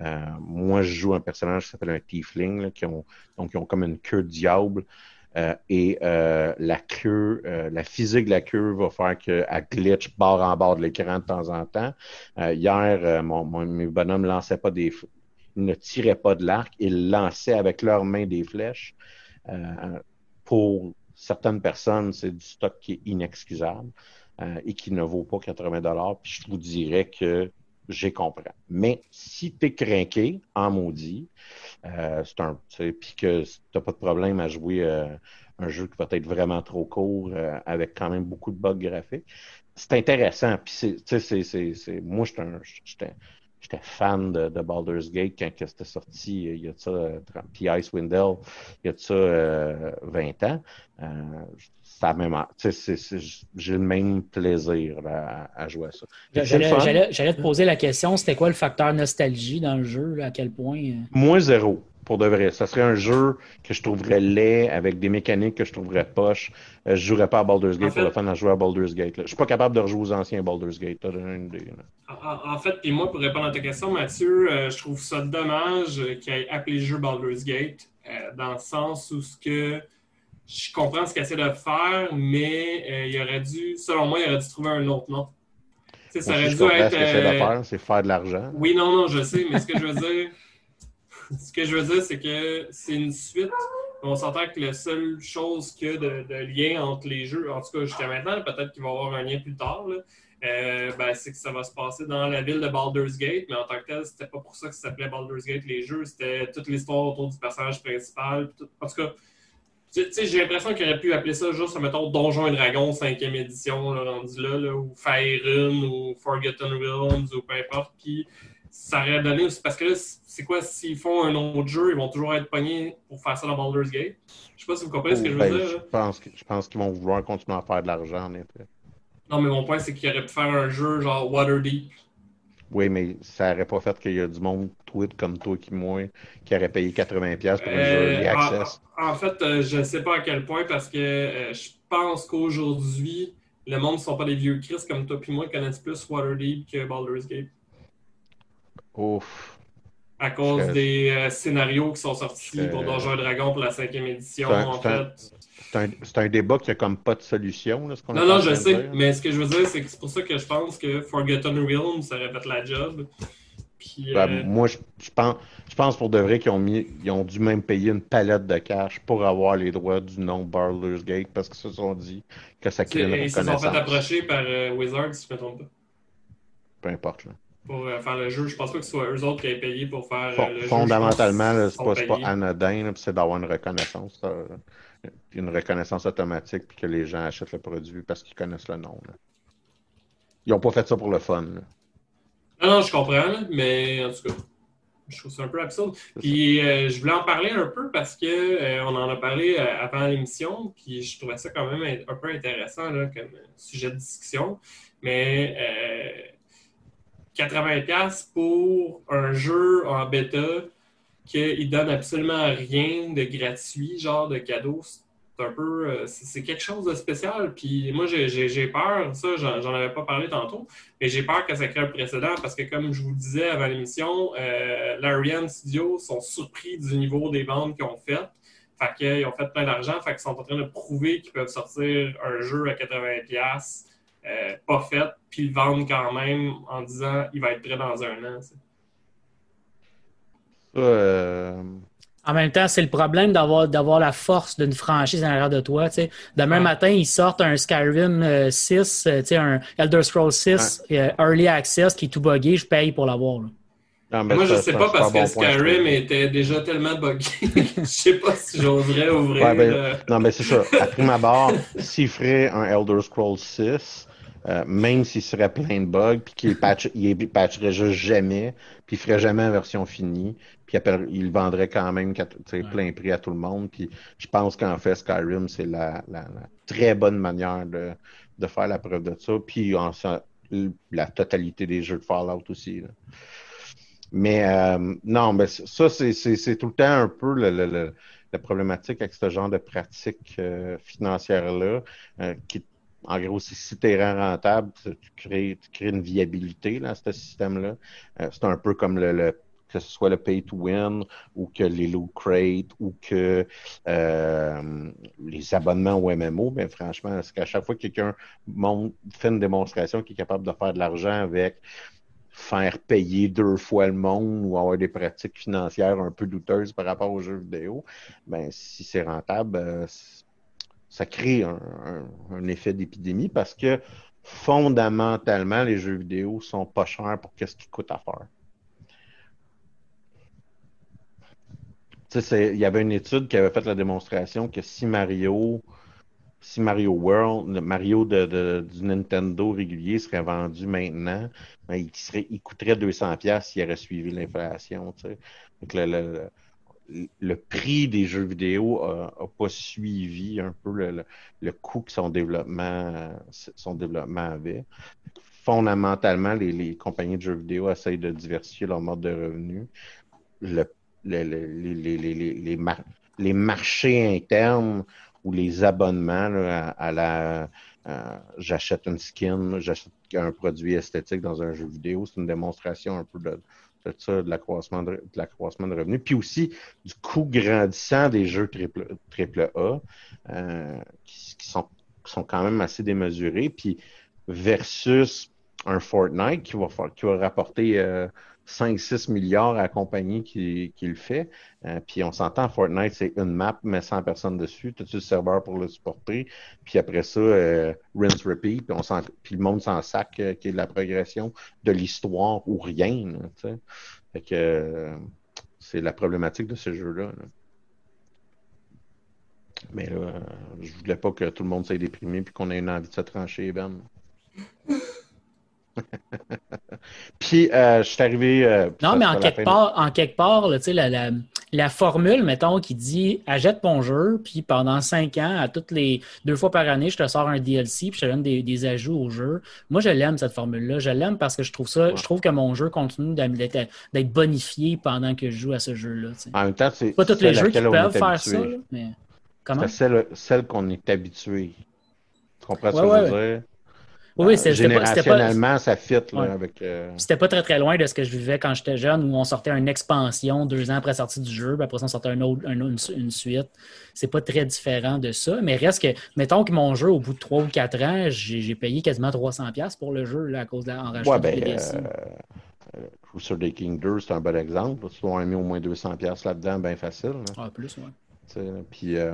Euh, moi, je joue un personnage qui s'appelle un Tiefling, là, qui ont, donc ils ont comme une queue de diable. Euh, et euh, la queue, euh, la physique de la queue va faire qu'elle glitch bord en bord de l'écran de temps en temps. Euh, hier, mon, mon- mes bonhommes lançaient pas des, ils ne tiraient pas de l'arc, ils lançaient avec leurs mains des flèches. Pour certaines personnes, c'est du stock qui est inexcusable euh, et qui ne vaut pas 80 dollars. Puis je vous dirais que j'ai compris. Mais si tu es craqué, en maudit, euh, c'est puis que tu n'as pas de problème à jouer euh, un jeu qui va être vraiment trop court avec quand même beaucoup de bugs graphiques, c'est intéressant. C'est, moi, j'étais un- j'étais fan de, de Baldur's Gate quand c'était sorti il y a de ça, euh, 30 puis Icewind il y a de ça euh, 20 ans. Euh, ça même, j'ai le même plaisir à, à jouer à ça. J'allais te poser la question, c'était quoi le facteur nostalgie dans le jeu, là, à quel point... euh, Moins zéro, pour de vrai. Ça serait un jeu que je trouverais laid, avec des mécaniques que je trouverais poche. Euh, je jouerais pas à Baldur's Gate En fait- pour le fun à jouer à Baldur's Gate. là. Je suis pas capable de rejouer aux anciens Baldur's Gate. T'as donné une idée. En, en- fait, puis moi, pour répondre à ta question, Mathieu, euh, je trouve ça dommage qu'il ait appelé le jeu Baldur's Gate, euh, dans le sens où ce que je comprends ce qu'il essaie de faire, mais euh, il aurait dû, selon moi, il aurait dû trouver un autre nom. Ça aurait je dû être. ce que c'est de faire, c'est faire de l'argent. Oui, non, non, je sais, mais ce que je veux dire, ce que je veux dire, c'est que c'est une suite. On s'entend que la seule chose a de, de lien entre les jeux, en tout cas jusqu'à maintenant, peut-être qu'il va y avoir un lien plus tard, euh, ben, c'est que ça va se passer dans la ville de Baldur's Gate, mais en tant que tel, c'était pas pour ça que ça s'appelait Baldur's Gate les jeux, c'était toute l'histoire autour du personnage principal. En tout cas, j'ai l'impression qu'il aurait pu appeler ça juste, mettons, Donjon et Dragon 5e édition, là, rendu là, là, ou Faerun, ou Forgotten Realms, ou peu importe. Puis ça aurait donné aussi, parce que là, c'est quoi, s'ils font un autre jeu, ils vont toujours être pognés pour faire ça dans Baldur's Gate? Je sais pas si vous comprenez ce que je veux Ben, dire. je pense, que- je pense qu'ils vont vouloir continuer à faire de l'argent, en effet. Non, mais mon point, c'est qu'ils auraient pu faire un jeu genre Waterdeep. Oui, mais ça n'aurait pas fait qu'il y a du monde tweet comme toi qui moi qui aurait payé 80$ pour un Euh, jeu en, Access. en fait, euh, je ne sais pas à quel point parce que euh, je pense qu'aujourd'hui, le monde ne sont pas des vieux Chris comme toi et moi qui connaissent plus Waterdeep que Baldur's Gate. Ouf. À cause des euh, scénarios qui sont sortis pour Donjons et Dragons pour la cinquième édition, un- en fait. C'est un, un débat qui a comme pas de solution. Là, ce Non, non, je sais, dire. mais ce que je veux dire, c'est que c'est pour ça que je pense que Forgotten Realms, ça aurait fait la job. Puis, Ben, euh, moi, je, je pense, je pense pour de vrai qu'ils ont, mis, ils ont dû même payer une palette de cash pour avoir les droits du nom Baldur's Gate parce qu'ils se sont dit que ça crée une ils se sont fait approcher par euh, Wizards, si je ne me trompe pas, Peu importe. Là. Pour euh, faire le jeu. Je pense pas que ce soit eux autres qui aient payé pour faire euh, le jeu. fondamentalement, c'est pas, pas anodin, c'est d'avoir une reconnaissance. euh, une reconnaissance automatique puis que les gens achètent le produit parce qu'ils connaissent le nom. là. Ils n'ont pas fait ça pour le fun. là. Non, non, je comprends, mais en tout cas, je trouve ça un peu absurde. Puis euh, je voulais en parler un peu parce que on en a parlé avant l'émission, puis je trouvais ça quand même un, peu intéressant là, comme sujet de discussion. Mais 80$ pour un jeu en bêta qu'il donne absolument rien de gratuit, genre de cadeau, C'est un peu. euh, c'est quelque chose de spécial. Puis moi, j'ai- peur, ça, j'en avais pas parlé tantôt, mais j'ai peur que ça crée un précédent parce que, comme je vous disais avant l'émission, euh, Larian Studios sont surpris du niveau des ventes qu'ils ont faites. Fait qu'ils ont fait plein d'argent, fait qu'ils sont en train de prouver qu'ils peuvent sortir un jeu à 80$, euh, pas fait, puis le vendre quand même en disant il va être prêt dans un an. euh, En même temps, c'est le problème d'avoir d'avoir la force d'une franchise en arrière de toi. tu sais. Demain Ouais. matin, ils sortent un Skyrim euh, 6, euh, tu sais, un Elder Scrolls 6 euh, Early Access qui est tout buggé, je paye pour l'avoir. non, Moi, je ça, sais pas parce que bon Skyrim était déjà tellement buggé. Je sais pas si j'oserais ouvrir. Ouais, ben, euh, Non, mais c'est ça. À prime abord, s'il ferait un Elder Scrolls 6, euh, même s'il serait plein de bugs, puis qu'il patch, il patcherait juste jamais, puis il ferait jamais en version finie, puis il, il vendrait quand même Ouais. plein prix à tout le monde. Puis je pense qu'en fait, Skyrim, c'est la, la- la très bonne manière de, de faire la preuve de ça. Puis en, la totalité des jeux de Fallout aussi. là. Mais euh, non, mais ça, c'est c'est- c'est tout le temps un peu le, le- le- la problématique avec ce genre de pratique euh, financière-là, euh, qui, en gros, si tu es rentable, tu crées, une viabilité là, ce système-là. Euh, c'est un peu comme le, le- que ce soit le pay to win ou que les loot crates ou que euh, les abonnements au MMO, ben franchement, c'est qu'à chaque fois que quelqu'un fait une démonstration qui est capable de faire de l'argent avec faire payer deux fois le monde ou avoir des pratiques financières un peu douteuses par rapport aux jeux vidéo, ben si c'est rentable, euh, ça crée un, effet d'épidémie parce que fondamentalement, les jeux vidéo sont pas chers pour qu'est-ce qu'ils coûtent à faire. Il y avait une étude qui avait fait la démonstration que si Mario, si Mario World, Mario de, du Nintendo régulier serait vendu maintenant, ben, il, coûterait 200 pièces s'il aurait suivi l'inflation. le- le- prix des jeux vidéo a, a pas suivi un peu le, coût que son développement, avait. Fondamentalement, les, compagnies de jeux vidéo essayent de diversifier leur mode de revenus. Le- le- le- les, les- les- les- les mar- les marchés internes ou les abonnements à la euh, j'achète une skin, j'achète un produit esthétique dans un jeu vidéo, c'est une démonstration un peu de, de de l'accroissement de, de revenus. Puis aussi du coût grandissant des jeux triple, triple A, euh, qui, sont, qui sont quand même assez démesurés. Puis versus un Fortnite qui va, qui va rapporter euh, 5-6 milliards à la compagnie qui, qui le fait. Euh, puis on s'entend, Fortnite, c'est une map, mais 100 personnes dessus. As le serveur pour le supporter? Puis après ça, euh, rinse, repeat. Puis, on puis le monde s'en sac, euh, qui est de la progression de l'histoire ou rien. là, que euh, c'est la problématique de ce jeu-là. là. Mais là, euh, je voulais pas que tout le monde s'aille déprimé puis qu'on ait une envie de se trancher, Ben. puis, euh, je suis arrivé. euh, Non, mais en quelque part, en quelque part, là, la, la, la formule, mettons, qui dit achète ton jeu, puis pendant cinq ans, à toutes les deux fois par année, je te sors un DLC, puis je te donne des, des ajouts au jeu. Moi, je l'aime, cette formule-là. Je l'aime parce que je trouve ça, Ouais. je trouve que mon jeu continue d'être d'être bonifié pendant que je joue à ce jeu-là. En même temps, c'est Pas tous les jeux qui peuvent faire habitué. ça, là, mais comment? C'est celle, celle qu'on est habitué. Tu comprends ce que ouais, je veux dire? Oui, oui, c'est- c'était pas- c'était pas- Générationnellement, ça fit là, Ouais. avec. euh, C'était pas très très loin de ce que je vivais quand j'étais jeune, où on sortait une expansion deux ans après la sortie du jeu, puis après ça, on sortait un autre, un autre- une, su- une suite. C'est pas très différent de ça, mais reste que, mettons que mon jeu, au bout de trois ou quatre ans, j'ai payé quasiment 300$ pour le jeu là, à cause de, rachetant Ouais, ben, euh, euh, Crusader King 2, c'est un bon exemple. Tu dois mis au moins 200$ là-dedans, bien facile. là. Ah, plus, là. Puis euh,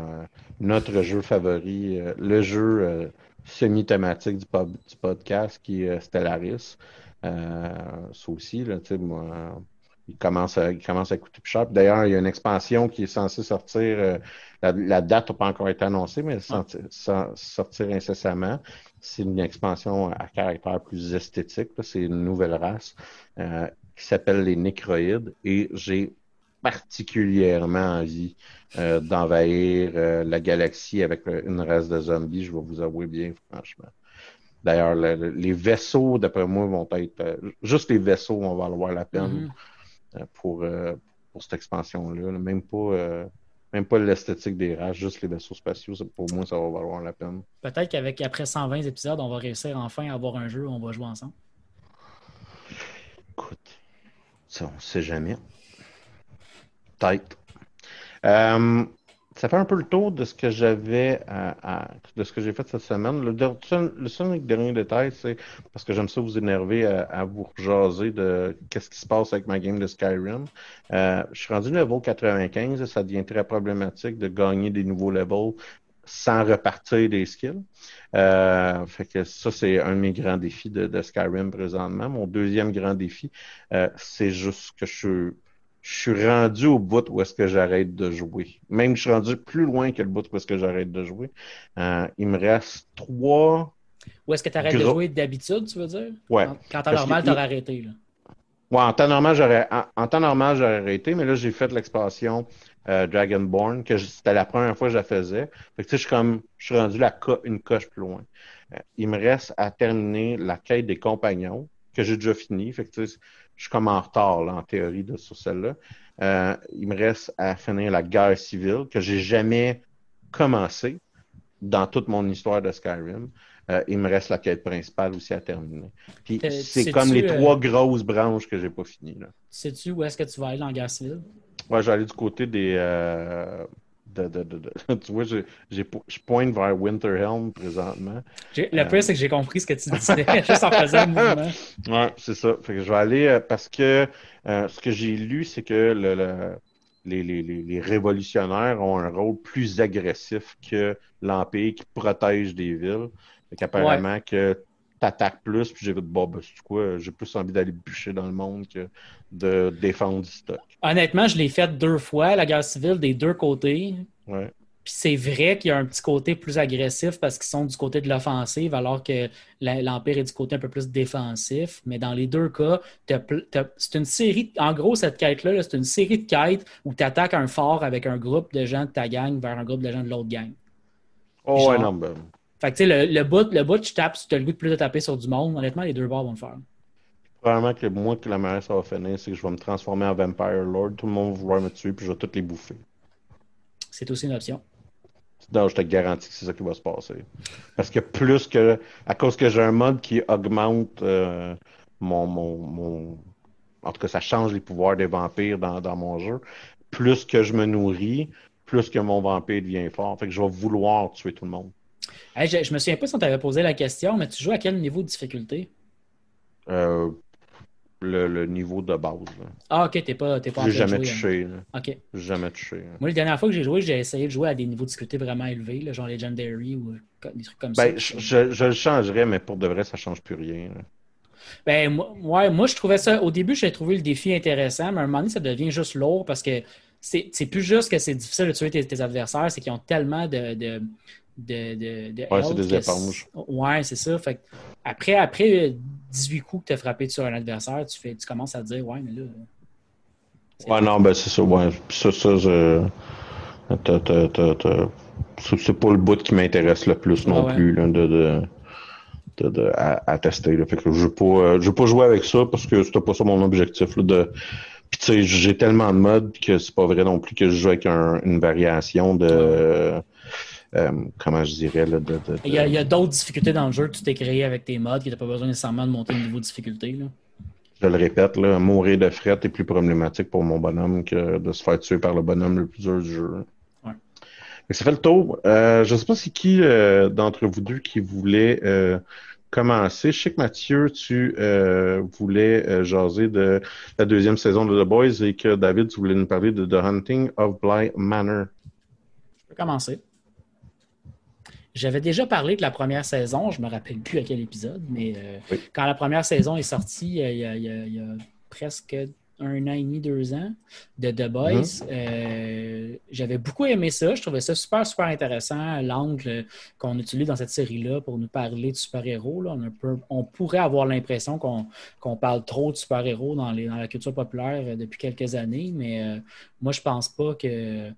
notre jeu favori, le jeu semi-thématique du, podcast qui est euh, Stellaris. Euh, ça aussi, là, moi, il commence à, il commence à coûter plus cher. D'ailleurs, il y a une expansion qui est censée sortir. euh, la, la date n'a pas encore été annoncée, mais elle sortir incessamment. C'est une expansion à caractère plus esthétique. C'est une nouvelle race euh, qui s'appelle les Nécroïdes. Et j'ai particulièrement envie euh, d'envahir euh, la galaxie avec une race de zombies, je vais vous avouer bien, franchement. D'ailleurs, le- le- les vaisseaux, d'après moi, vont être. euh, juste les vaisseaux vont valoir la peine Mhm. euh, pour, pour cette expansion-là. là. Même pas. Même pas l'esthétique des races, juste les vaisseaux spatiaux. Pour moi, ça va valoir la peine. Peut-être qu'avec après 120 épisodes, on va réussir enfin à avoir un jeu où on va jouer ensemble. Écoute, ça, on sait jamais. Peut-être. Euh, ça fait un peu le tour de ce que j'avais à- de ce que j'ai fait cette semaine. Le, seul- dernier détail, c'est parce que j'aime ça vous énerver à, à vous jaser de qu'est-ce qui se passe avec ma game de Skyrim. Euh, je suis rendu level 95 et ça devient très problématique de gagner des nouveaux levels sans repartir des skills. Euh, fait que ça, c'est un de mes grands défis de, Skyrim présentement. Mon deuxième grand défi, euh, c'est juste que je suis je suis rendu au bout où est-ce que j'arrête de jouer. Même je suis rendu plus loin que le bout où est-ce que j'arrête de jouer. Euh, il me reste trois. Ou est-ce que tu arrêtes de jouer d'habitude, tu veux dire? Ouais. Quand, quand temps normal, tu aurais arrêté. Là. Ouais, en temps normal, j'aurais en, en temps normal, j'aurais arrêté, mais là, j'ai fait l'expansion euh, Dragonborn, que c'était la première fois que je la faisais. Fait que tu sais, je suis comme je suis rendu la co- une coche plus loin. Euh, il me reste à terminer la quête des compagnons, que j'ai déjà fini. Fait que tu sais, je suis comme en retard là, en théorie de, sur celle-là. Euh, il me reste à finir la guerre civile, que j'ai jamais commencé dans toute mon histoire de Skyrim. Euh, il me reste la quête principale aussi à terminer. Puis T'es- c'est comme les euh, trois grosses branches que j'ai pas finies. Là. Sais-tu où est-ce que tu vas aller dans la guerre civile? Ouais, j'allais du côté des. Euh, de, de, de, de- tu vois, je pointe vers Winterhelm présentement. Le Euh. pire, c'est que j'ai compris ce que tu disais juste en faisant le mouvement. Ouais, c'est ça. Fait que je vais aller euh, parce que euh, ce que j'ai lu, c'est que le, le- les, les, les, révolutionnaires ont un rôle plus agressif que l'Empire qui protège des villes. Fait qu'apparemment que t'attaques plus, puis j'ai vu, bon, ben, c'est quoi, j'ai plus envie d'aller bûcher dans le monde que de défendre du stock. Honnêtement, je l'ai fait deux fois, la guerre civile, des deux côtés. Ouais. Puis c'est vrai qu'il y a un petit côté plus agressif parce qu'ils sont du côté de l'offensive, alors que l'Empire est du côté un peu plus défensif. Mais dans les deux cas, c'est une série, en gros, cette quête-là, là, c'est une série de quêtes où tu attaques un fort avec un groupe de gens de ta gang vers un groupe de gens de l'autre gang. Oh, Genre- ouais, non, ben, Fait que tu sais, le, le bout, le bout, tu tapes, tu as le goût de plus de taper sur du monde. Honnêtement, les deux bords vont le faire. Probablement que moi, que la manière ça va finir, c'est que je vais me transformer en Vampire Lord. Tout le monde va vouloir me tuer, puis je vais toutes les bouffer. C'est aussi une option. Non, je te garantis que c'est ça qui va se passer. Parce que plus que. À cause que j'ai un mode qui augmente euh, mon, mon, mon- En tout cas, ça change les pouvoirs des vampires dans, dans mon jeu. Plus que je me nourris, plus que mon vampire devient fort. Fait que je vais vouloir tuer tout le monde. Hey, je, je me souviens pas si on t'avait posé la question, mais tu joues à quel niveau de difficulté? Euh, le, le niveau de base. là. Ah, ok, t'es pas, t'es pas en J'ai jamais touché. hein. Ok. J'ai jamais touché. Moi, la dernière fois que j'ai joué, j'ai essayé de jouer à des niveaux de difficulté vraiment élevés, là, genre Legendary ou euh, des trucs comme Ben, ça. je, je, le changerais, mais pour de vrai, ça change plus rien. là. Ben, moi, ouais, moi, je trouvais ça. Au début, j'ai trouvé le défi intéressant, mais à un moment donné, ça devient juste lourd parce que c'est c'est plus juste que c'est difficile de tuer tes, tes adversaires, c'est qu'ils ont tellement de. de de, de, de Ouais, c'est des éponges. Ouais, c'est ça. Fait après, après 18 coups que tu as frappé sur un adversaire, tu, fais, tu commences à te dire, ouais, mais là. Ouais, non, ben c'est ça, ouais. Ça, ça, je. C'est pas le bout qui m'intéresse le plus non Ah ouais. plus, là, de, de, de, de- à, à tester. Là. Fait que je veux pas, euh, je veux pas jouer avec ça parce que c'était pas ça mon objectif. Là, de... Puis tu sais, j'ai tellement de modes que c'est pas vrai non plus que je joue avec un- une variation de. Euh, comment je dirais, là, de. de- de- Il y a, d'autres difficultés dans le jeu que tu t'es créé avec tes mods, que tu n'as pas besoin nécessairement de monter le niveau de difficulté. Là. Je le répète, là, mourir de fret est plus problématique pour mon bonhomme que de se faire tuer par le bonhomme le plus dur du jeu. Ouais. Mais ça fait le tour. Euh, je ne sais pas c'est qui euh, d'entre vous deux qui voulait commencer. Je sais que Mathieu, tu euh, voulais euh, jaser de la deuxième saison de The Boys et que David, tu voulais nous parler de The Hunting of Bly Manor. Je peux commencer. J'avais déjà parlé de la première saison, je me rappelle plus à quel épisode, mais euh, Oui. quand la première saison est sortie, euh, il y a, il y a- il y a presque un an et demi, deux ans, de The Boys, Mm-hmm. euh, j'avais beaucoup aimé ça. Je trouvais ça super, super intéressant, l'angle qu'on utilise dans cette série-là pour nous parler de super-héros. On, pourrait avoir l'impression qu'on parle trop de super-héros dans, dans la culture populaire depuis quelques années, mais moi, je pense pas que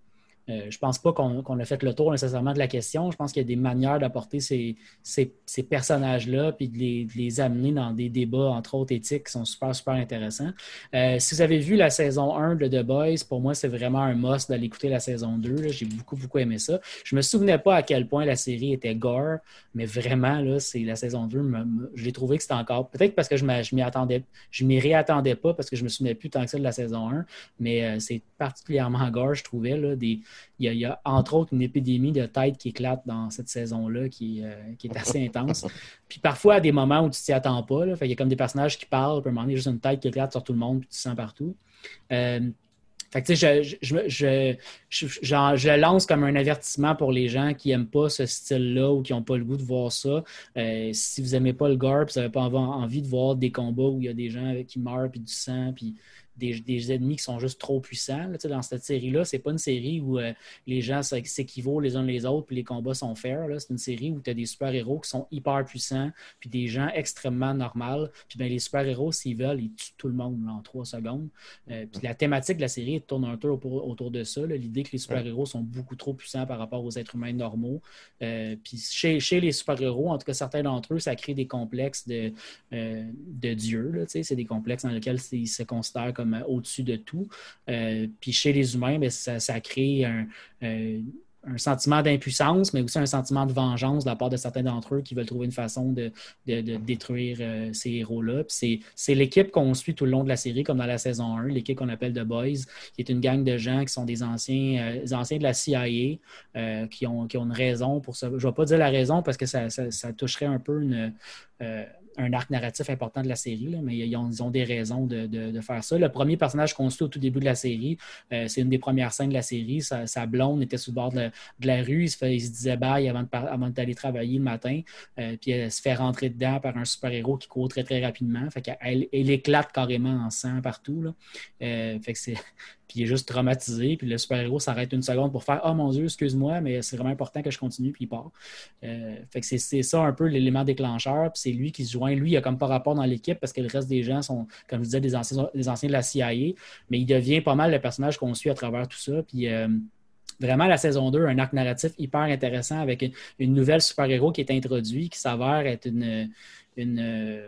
euh, je pense pas qu'on a fait le tour nécessairement de la question. Je pense qu'il y a des manières d'apporter ces, personnages-là puis de les, amener dans des débats, entre autres éthiques, qui sont super, super intéressants. Euh, si vous avez vu la saison 1 de The Boys, pour moi, c'est vraiment un must d'aller écouter la saison 2. J'ai beaucoup, beaucoup aimé ça. Je me souvenais pas à quel point la série était gore, mais vraiment, là, la saison 2, je l'ai trouvé que c'était encore. Peut-être parce que je m'y attendais, je m'y réattendais pas parce que je me souvenais plus tant que ça de la saison 1, mais euh, c'est particulièrement gore, je trouvais. Là, des, il y, a, entre autres une épidémie de tête qui éclate dans cette saison-là qui, euh, est assez intense. Puis parfois, à des moments où tu t'y attends pas, il y a comme des personnages qui parlent, puis à un moment donné, juste une tête qui éclate sur tout le monde, puis tu sens partout. Euh, fait que, je, je, je, je, lance comme un avertissement pour les gens qui n'aiment pas ce style-là ou qui n'ont pas le goût de voir ça. Euh, si vous n'aimez pas le gore, vous n'avez pas envie de voir des combats où il y a des gens qui meurent, puis du sang, puis des, ennemis qui sont juste trop puissants. dans cette série-là, c'est pas une série où euh, les gens s'équivaut les uns les autres puis les combats sont fair. C'est une série où tu as des super-héros qui sont hyper puissants puis des gens extrêmement normaux. Puis ben, les super-héros, s'ils veulent, ils tuent tout le monde en trois secondes. Euh, puis la thématique de la série tourne un peu autour, de ça. L'idée que les super-héros sont beaucoup trop puissants par rapport aux êtres humains normaux. Euh, puis chez, les super-héros, en tout cas certains d'entre eux, ça crée des complexes de, de Dieu. C'est des complexes dans lesquels ils se considèrent comme au-dessus de tout. Euh, puis chez les humains, ben, ça, crée euh, un, sentiment d'impuissance, mais aussi un sentiment de vengeance de la part de certains d'entre eux qui veulent trouver une façon de, détruire euh, ces héros-là. C'est l'équipe qu'on suit tout le long de la série, comme dans la saison 1, l'équipe qu'on appelle The Boys, qui est une gang de gens qui sont des anciens, anciens de la CIA, qui, ont, qui ont une raison pour ça. Je ne vais pas dire la raison parce que ça, ça toucherait un peu une un arc narratif important de la série, mais ils ont, des raisons de, faire ça. Le premier personnage qu'on suit au tout début de la série, euh, c'est une des premières scènes de la série. Sa, blonde était sur le bord de, la rue, il se, disait bye avant, d'aller travailler le matin, euh, puis elle se fait rentrer dedans par un super-héros qui court très très rapidement. Fait qu'elle elle éclate carrément en sang partout. Là. Euh, fait que c'est puis il est juste traumatisé, puis le super-héros s'arrête une seconde pour faire Oh mon Dieu, excuse-moi, mais c'est vraiment important que je continue, puis il part. Fait que c'est ça un peu l'élément déclencheur, puis c'est lui qui se Lui, il a comme pas rapport dans l'équipe parce que le reste des gens sont, comme je disais, des anciens, de la CIA, mais il devient pas mal le personnage qu'on suit à travers tout ça. Puis. Euh, vraiment la saison 2, un arc narratif hyper intéressant avec une, nouvelle super-héros qui est introduit, qui s'avère être une, une,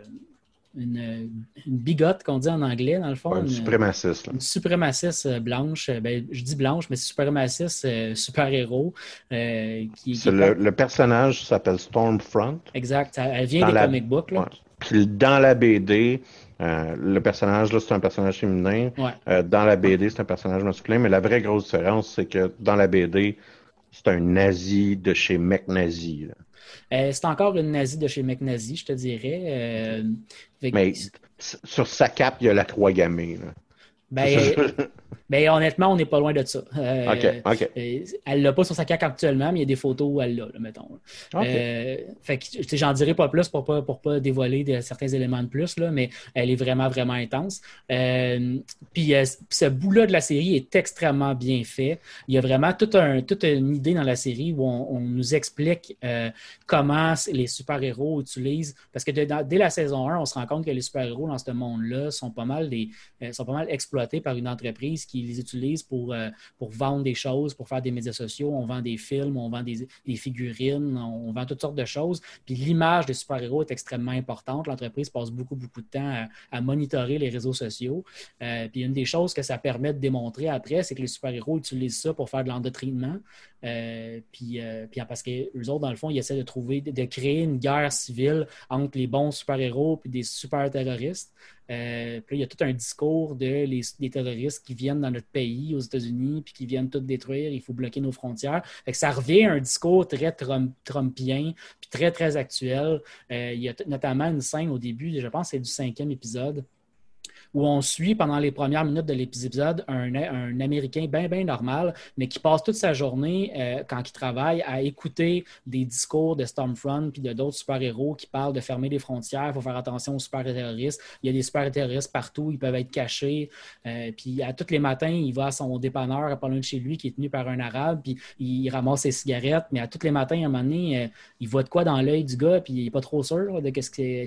une, bigote qu'on dit en anglais, dans le fond. une, suprémaciste. Une suprémaciste euh, blanche. Euh, ben, je dis blanche, mais suprémaciste euh, super-héros. qui, le, personnage s'appelle Stormfront. Exact. Elle vient des comic books. Puis dans la BD, le personnage, là, c'est un personnage féminin. dans la BD, c'est un personnage masculin. Mais la vraie grosse différence, c'est que dans la BD, c'est un nazi de chez McNazi. Euh, c'est encore une nazie de chez McNazi, je te dirais. Euh, Mais sur sa cape, il y a la croix gammée. Ben, ben, honnêtement, on n'est pas loin de ça. Euh, OK, OK. Euh, elle l'a pas sur sa caque actuellement, mais il y a des photos où elle l'a, mettons. Euh, fait que j'en dirai pas plus pour pas, pour pas dévoiler certains éléments de plus, là, mais elle est vraiment, vraiment intense. puis ce bout-là de la série est extrêmement bien fait. Il y a vraiment toute, un, toute une idée dans la série où on, nous explique comment les super-héros utilisent. Parce que dès la saison 1, on se rend compte que les super-héros dans ce monde-là sont pas mal des sont pas mal exploités par une entreprise qui les utilise pour, euh, pour vendre des choses, pour faire des médias sociaux. On vend des films, on vend des, figurines, on, vend toutes sortes de choses. Puis l'image des super-héros est extrêmement importante. L'entreprise passe beaucoup, beaucoup de temps à, monitorer les réseaux sociaux. Euh, puis une des choses que ça permet de démontrer après, c'est que les super-héros utilisent ça pour faire de l'endoctrinement. Euh, puis, puis, parce qu'eux autres, dans le fond, ils essaient de trouver, de créer une guerre civile entre les bons super-héros et des super-terroristes. Puis il y a tout un discours de les, des terroristes qui viennent dans notre pays, aux États-Unis, puis qui viennent tout détruire, il faut bloquer nos frontières. Que ça revient à un discours très trumpien, puis très, très actuel. Euh, il y a notamment une scène au début, je pense que c'est du cinquième épisode, où on suit pendant les premières minutes de l'épisode un, Américain bien, bien normal, mais qui passe toute sa journée, euh, quand il travaille, à écouter des discours de Stormfront puis de d'autres super-héros qui parlent de fermer les frontières, il faut faire attention aux super-terroristes. Il y a des super-terroristes partout, ils peuvent être cachés. Euh, puis à tous les matins, il va à son dépanneur, pas loin de chez lui, qui est tenu par un arabe, puis il ramasse ses cigarettes, mais à tous les matins, à un moment donné, euh, il voit de quoi dans l'œil du gars, puis il n'est pas trop sûr de qu'est-ce que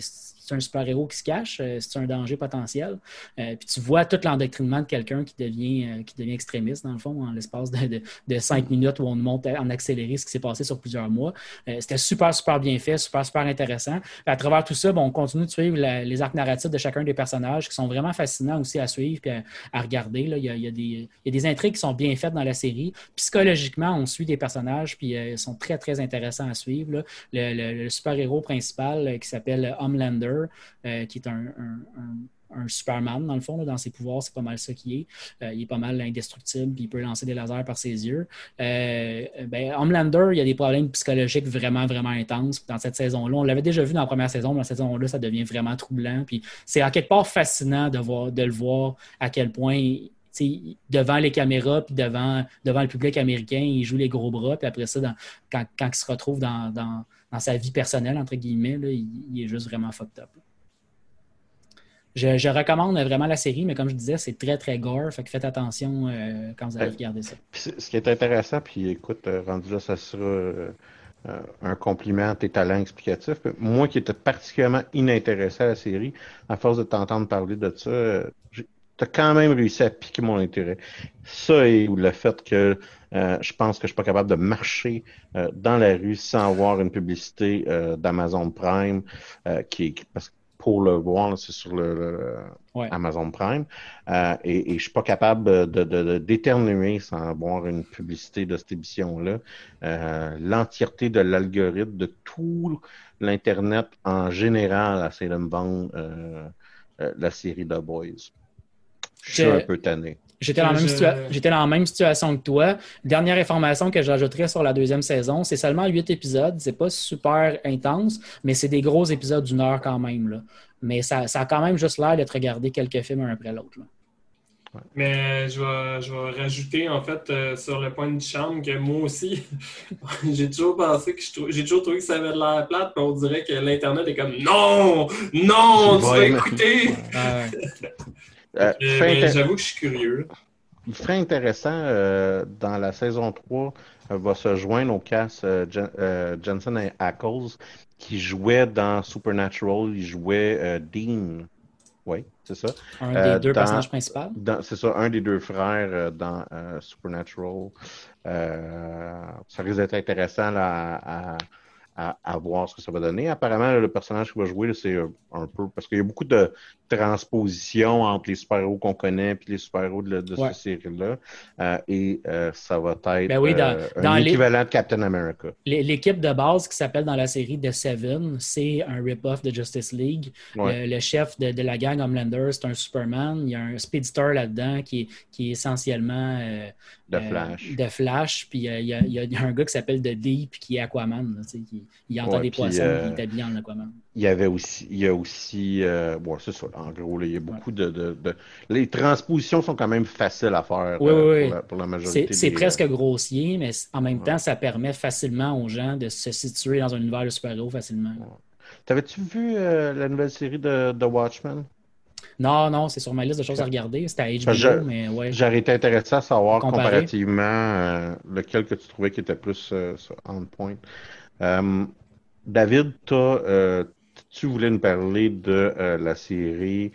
c'est un super-héros qui se cache, c'est un danger potentiel. puis tu vois tout l'endoctrinement de quelqu'un qui devient, qui devient extrémiste, dans le fond, en l'espace de, de, cinq minutes où on monte en accéléré ce qui s'est passé sur plusieurs mois. C'était super, super bien fait, super, super intéressant. à travers tout ça, bon, on continue de suivre les arcs narratifs de chacun des personnages qui sont vraiment fascinants aussi à suivre et à, regarder. Là. Il, y a, des, des, intrigues qui sont bien faites dans la série. Psychologiquement, on suit des personnages puis euh, ils sont très, très intéressants à suivre. Le, super-héros principal euh, qui s'appelle Homelander, euh, qui est un Superman, dans le fond, dans ses pouvoirs, c'est pas mal ça qui est. Euh, il est pas mal indestructible, puis il peut lancer des lasers par ses yeux. Euh, ben, Homelander, il y a des problèmes psychologiques vraiment, vraiment intenses dans cette saison-là. On l'avait déjà vu dans la première saison, mais dans cette saison-là, ça devient vraiment troublant. Puis c'est à quelque part fascinant de, voir, de le voir à quel point devant les caméras, puis devant, devant le public américain, il joue les gros bras, puis après ça, quand, il se retrouve dans, sa vie personnelle, entre guillemets, il, est juste vraiment fucked up. Je, recommande vraiment la série, mais comme je disais, c'est très, très gore. Fait que faites attention euh, quand vous allez regarder ça. Ce qui est intéressant, puis écoute, euh, rendu là, ça sera euh, un compliment à tes talents explicatifs. Moi qui étais particulièrement inintéressé à la série, à force de t'entendre parler de ça, tu as quand même réussi à piquer mon intérêt. Ça et le fait que je pense que je suis pas capable de marcher dans la rue sans avoir une publicité d'Amazon Prime qui parce que pour le voir, c'est sur le, Amazon Prime. Euh, et, et je suis pas capable de, d'éternuer sans avoir une publicité de cette émission-là. Euh, l'entièreté de l'algorithme de tout l'Internet en général essaie de me vendre euh, la série The Boys. Je suis un peu tanné. J'étais dans, la même situation que toi. Dernière information que j'ajouterais sur la deuxième saison, c'est seulement huit épisodes. C'est pas super intense, mais c'est des gros épisodes d'une heure quand même. Là. Mais ça, ça, a quand même juste l'air d'être regardé quelques films un après l'autre. Mais je vais, je vais rajouter en fait euh, sur le point de charme que moi aussi, j'ai toujours pensé que j'ai toujours trouvé que ça avait de l'air plate, puis on dirait que l'Internet est comme non, non, tu vas écouter. Euh, j'avoue que je suis curieux. Il serait intéressant, euh, dans la saison 3, euh, va se joindre au cast Jensen et Ackles, qui jouait dans Supernatural, il jouait Dean. Oui, c'est ça. Un des deux personnages principaux? C'est ça, un des deux frères dans Supernatural. ça risque d'être intéressant là, à à, voir ce que ça va donner. Apparemment, le personnage qui va jouer, c'est euh, un peu. Parce qu'il y a beaucoup de transpositions entre les super-héros qu'on connaît et les super-héros de, cette série-là. Euh, et euh, ça va être ben un équivalent de Captain America. L'équipe de base qui s'appelle dans la série The Seven, c'est un rip-off de Justice League. Le, chef de, la gang Homelander, c'est un Superman. Il y a un Speedster là-dedans qui est, qui est essentiellement. de Flash. de Flash. Puis il y, a, un gars qui s'appelle The Deep qui est Aquaman. qui, il entend des poissons, euh, il est habillé en aquaman. Il y avait aussi, il y a aussi, euh, bon, c'est ça, en gros, il y a beaucoup de, de, Les transpositions sont quand même faciles à faire oui, euh, oui, pour, la, majorité. C'est presque grossier, mais en même temps, ça permet facilement aux gens de se situer dans un univers de super-héros facilement. T'avais-tu vu la nouvelle série de, The Watchmen? Non, non, c'est sur ma liste de choses à regarder. C'était à HBO, mais ouais. J'aurais été intéressé à savoir comparativement lequel que tu trouvais qui était plus on point. Euh, David, euh, tu voulais nous parler de euh, la série.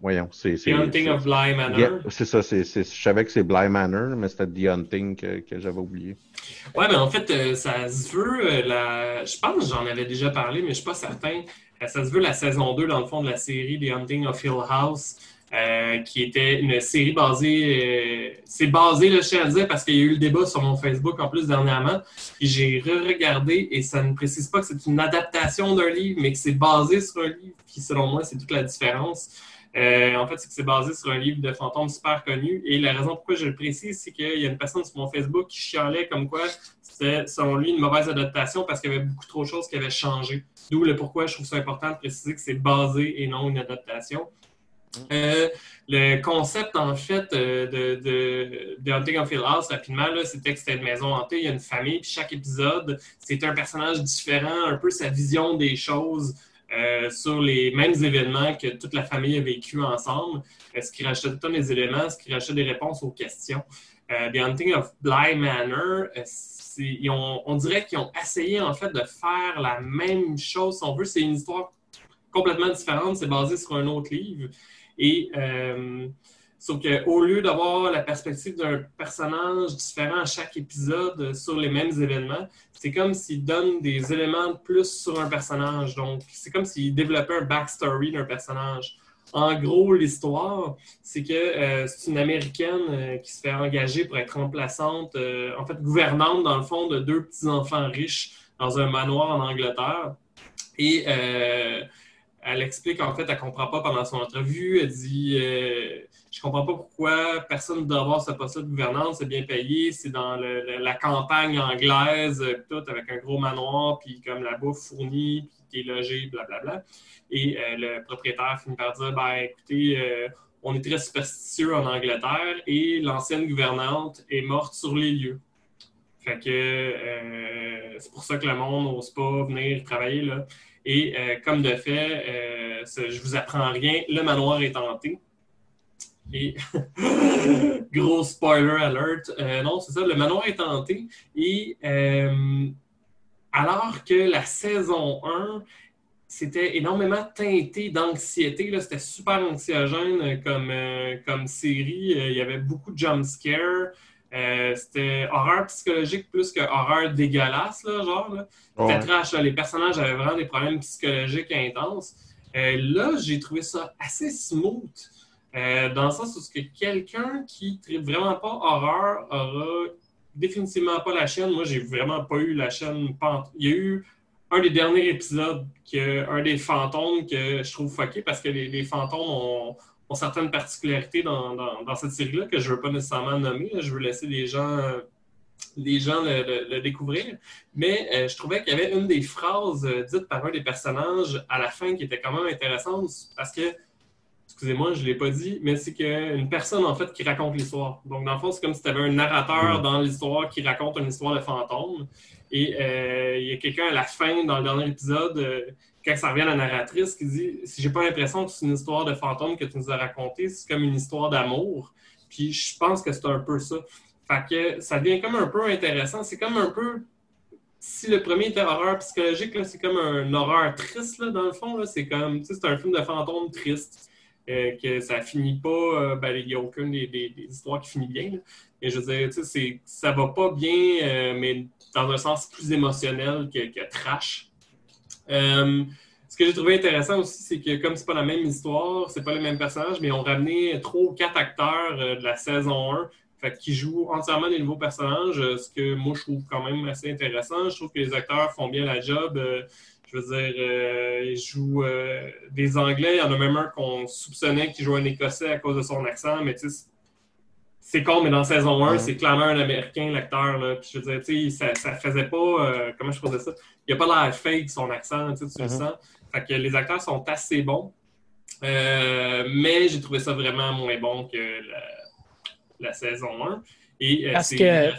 voyons, c'est. The Hunting of Bly Manor. c'est ça, c'est, je savais que c'est Bly Manor, mais c'était The Hunting que, j'avais oublié. Ouais, mais en fait, ça se veut. La... Je pense que j'en avais déjà parlé, mais je ne suis pas certain. Ça se veut la saison 2, dans le fond, de la série The Hunting of Hill House. Euh, qui était une série basée. Euh, c'est basé, là, je tiens à dire, parce qu'il y a eu le débat sur mon Facebook en plus dernièrement. J'ai re-regardé et ça ne précise pas que c'est une adaptation d'un livre, mais que c'est basé sur un livre. Puis selon moi, c'est toute la différence. Euh, en fait, c'est que c'est basé sur un livre de fantômes super connu. Et la raison pourquoi je le précise, c'est qu'il y a une personne sur mon Facebook qui chialait comme quoi c'était, selon lui, une mauvaise adaptation parce qu'il y avait beaucoup trop de choses qui avaient changé. D'où le pourquoi je trouve ça important de préciser que c'est basé et non une adaptation. Euh, le concept, en fait, euh, de, de, Hunting of Hill House, rapidement, c'était que c'était une maison hantée, il y a une famille, puis chaque épisode, c'est un personnage différent, un peu sa vision des choses euh, sur les mêmes événements que toute la famille a vécu ensemble. ce qui rachète tous les éléments, ce qui rachète des réponses aux questions. The Hunting of Bly Manor, on dirait qu'ils ont essayé en fait de faire la même chose, si on veut. C'est une histoire complètement différente, c'est basé sur un autre livre. Et euh, sauf qu'au lieu d'avoir la perspective d'un personnage différent à chaque épisode sur les mêmes événements, c'est comme s'il donne des éléments de plus sur un personnage. Donc, c'est comme s'il développait un backstory d'un personnage. En gros, l'histoire, c'est que euh, c'est une Américaine euh, qui se fait engager pour être remplaçante, euh, en fait, gouvernante, dans le fond, de deux petits-enfants riches dans un manoir en Angleterre. Et elle explique, en fait, elle comprend pas pendant son entrevue. Elle dit euh, Je comprends pas pourquoi personne ne doit avoir ce poste de gouvernante, c'est bien payé, c'est dans la campagne anglaise, euh, tout avec un gros manoir, puis comme la bouffe fournie, puis t'es logé, blablabla. Et euh, le propriétaire finit par dire Ben écoutez, euh, on est très superstitieux en Angleterre et l'ancienne gouvernante est morte sur les lieux. Fait que c'est pour ça que le monde n'ose pas venir travailler là. Et euh, comme de fait, euh, je vous apprends rien, le manoir est hanté. Et gros spoiler alert, euh, non, c'est ça, le manoir est hanté. Et alors que la saison 1, c'était énormément teinté d'anxiété, c'était super anxiogène comme, comme série. Il y avait beaucoup de jump scares. Euh, c'était horreur psychologique plus que horreur dégueulasse, là, genre. Là. C'était Ouais. trash. là. Les personnages avaient vraiment des problèmes psychologiques intenses. Euh, là, j'ai trouvé ça assez smooth. euh, dans le sens où ce que quelqu'un qui ne vraiment pas horreur aura définitivement pas la chaîne. Moi, j'ai vraiment pas eu la chaîne. pan- Il y a eu un des derniers épisodes, que, un des fantômes que je trouve fucké parce que les, les fantômes ont, ont certaines particularités dans, dans- dans cette série-là que je ne veux pas nécessairement nommer. Je veux laisser les gens, les gens le, le- le découvrir. Mais euh, je trouvais qu'il y avait une des phrases euh, dites par un des personnages à la fin qui était quand même intéressante parce que, excusez-moi, je ne l'ai pas dit, mais c'est qu'une personne en fait qui raconte l'histoire. Donc, dans le fond, c'est comme si tu avais un narrateur dans l'histoire qui raconte une histoire de fantôme. Et euh, il y a quelqu'un à la fin, dans le dernier épisode, euh, quand ça revient à la narratrice, qui dit Si j'ai pas l'impression que c'est une histoire de fantôme que tu nous as racontée, c'est comme une histoire d'amour. Puis je pense que c'est un peu ça. Fait que ça devient comme un peu intéressant. C'est comme un peu. Si le premier était horreur psychologique, c'est comme un horreur triste, là, dans le fond. C'est comme. tu sais, C'est un film de fantôme triste. euh, que ça finit pas. euh, ben, il n'y a aucune des, histoires qui finit bien. là. Et je veux dire, tu sais, ça va pas bien, euh, mais dans un sens plus émotionnel que, que trash. Euh, ce que j'ai trouvé intéressant aussi, c'est que comme c'est pas la même histoire, c'est pas les mêmes personnages, mais ont ramené trois ou quatre acteurs euh, de la saison 1 fait, qui jouent entièrement des nouveaux personnages, euh, ce que moi je trouve quand même assez intéressant. Je trouve que les acteurs font bien la job. je veux dire, ils jouent des Anglais. Il y en a même un qu'on soupçonnait qui jouait un Écossais à cause de son accent, mais tu sais, c'est con, mais dans saison 1, Ouais. c'est clairement un Américain, l'acteur. là. Puis je veux dire, tu sais, ça, ça faisait pas. euh, comment je faisais ça? Il a pas l'air fake, son accent, tu sais, tu le Mhm. sens. Fait que les acteurs sont assez bons. Euh, mais j'ai trouvé ça vraiment moins bon que la, la saison 1. Et, euh, Parce que-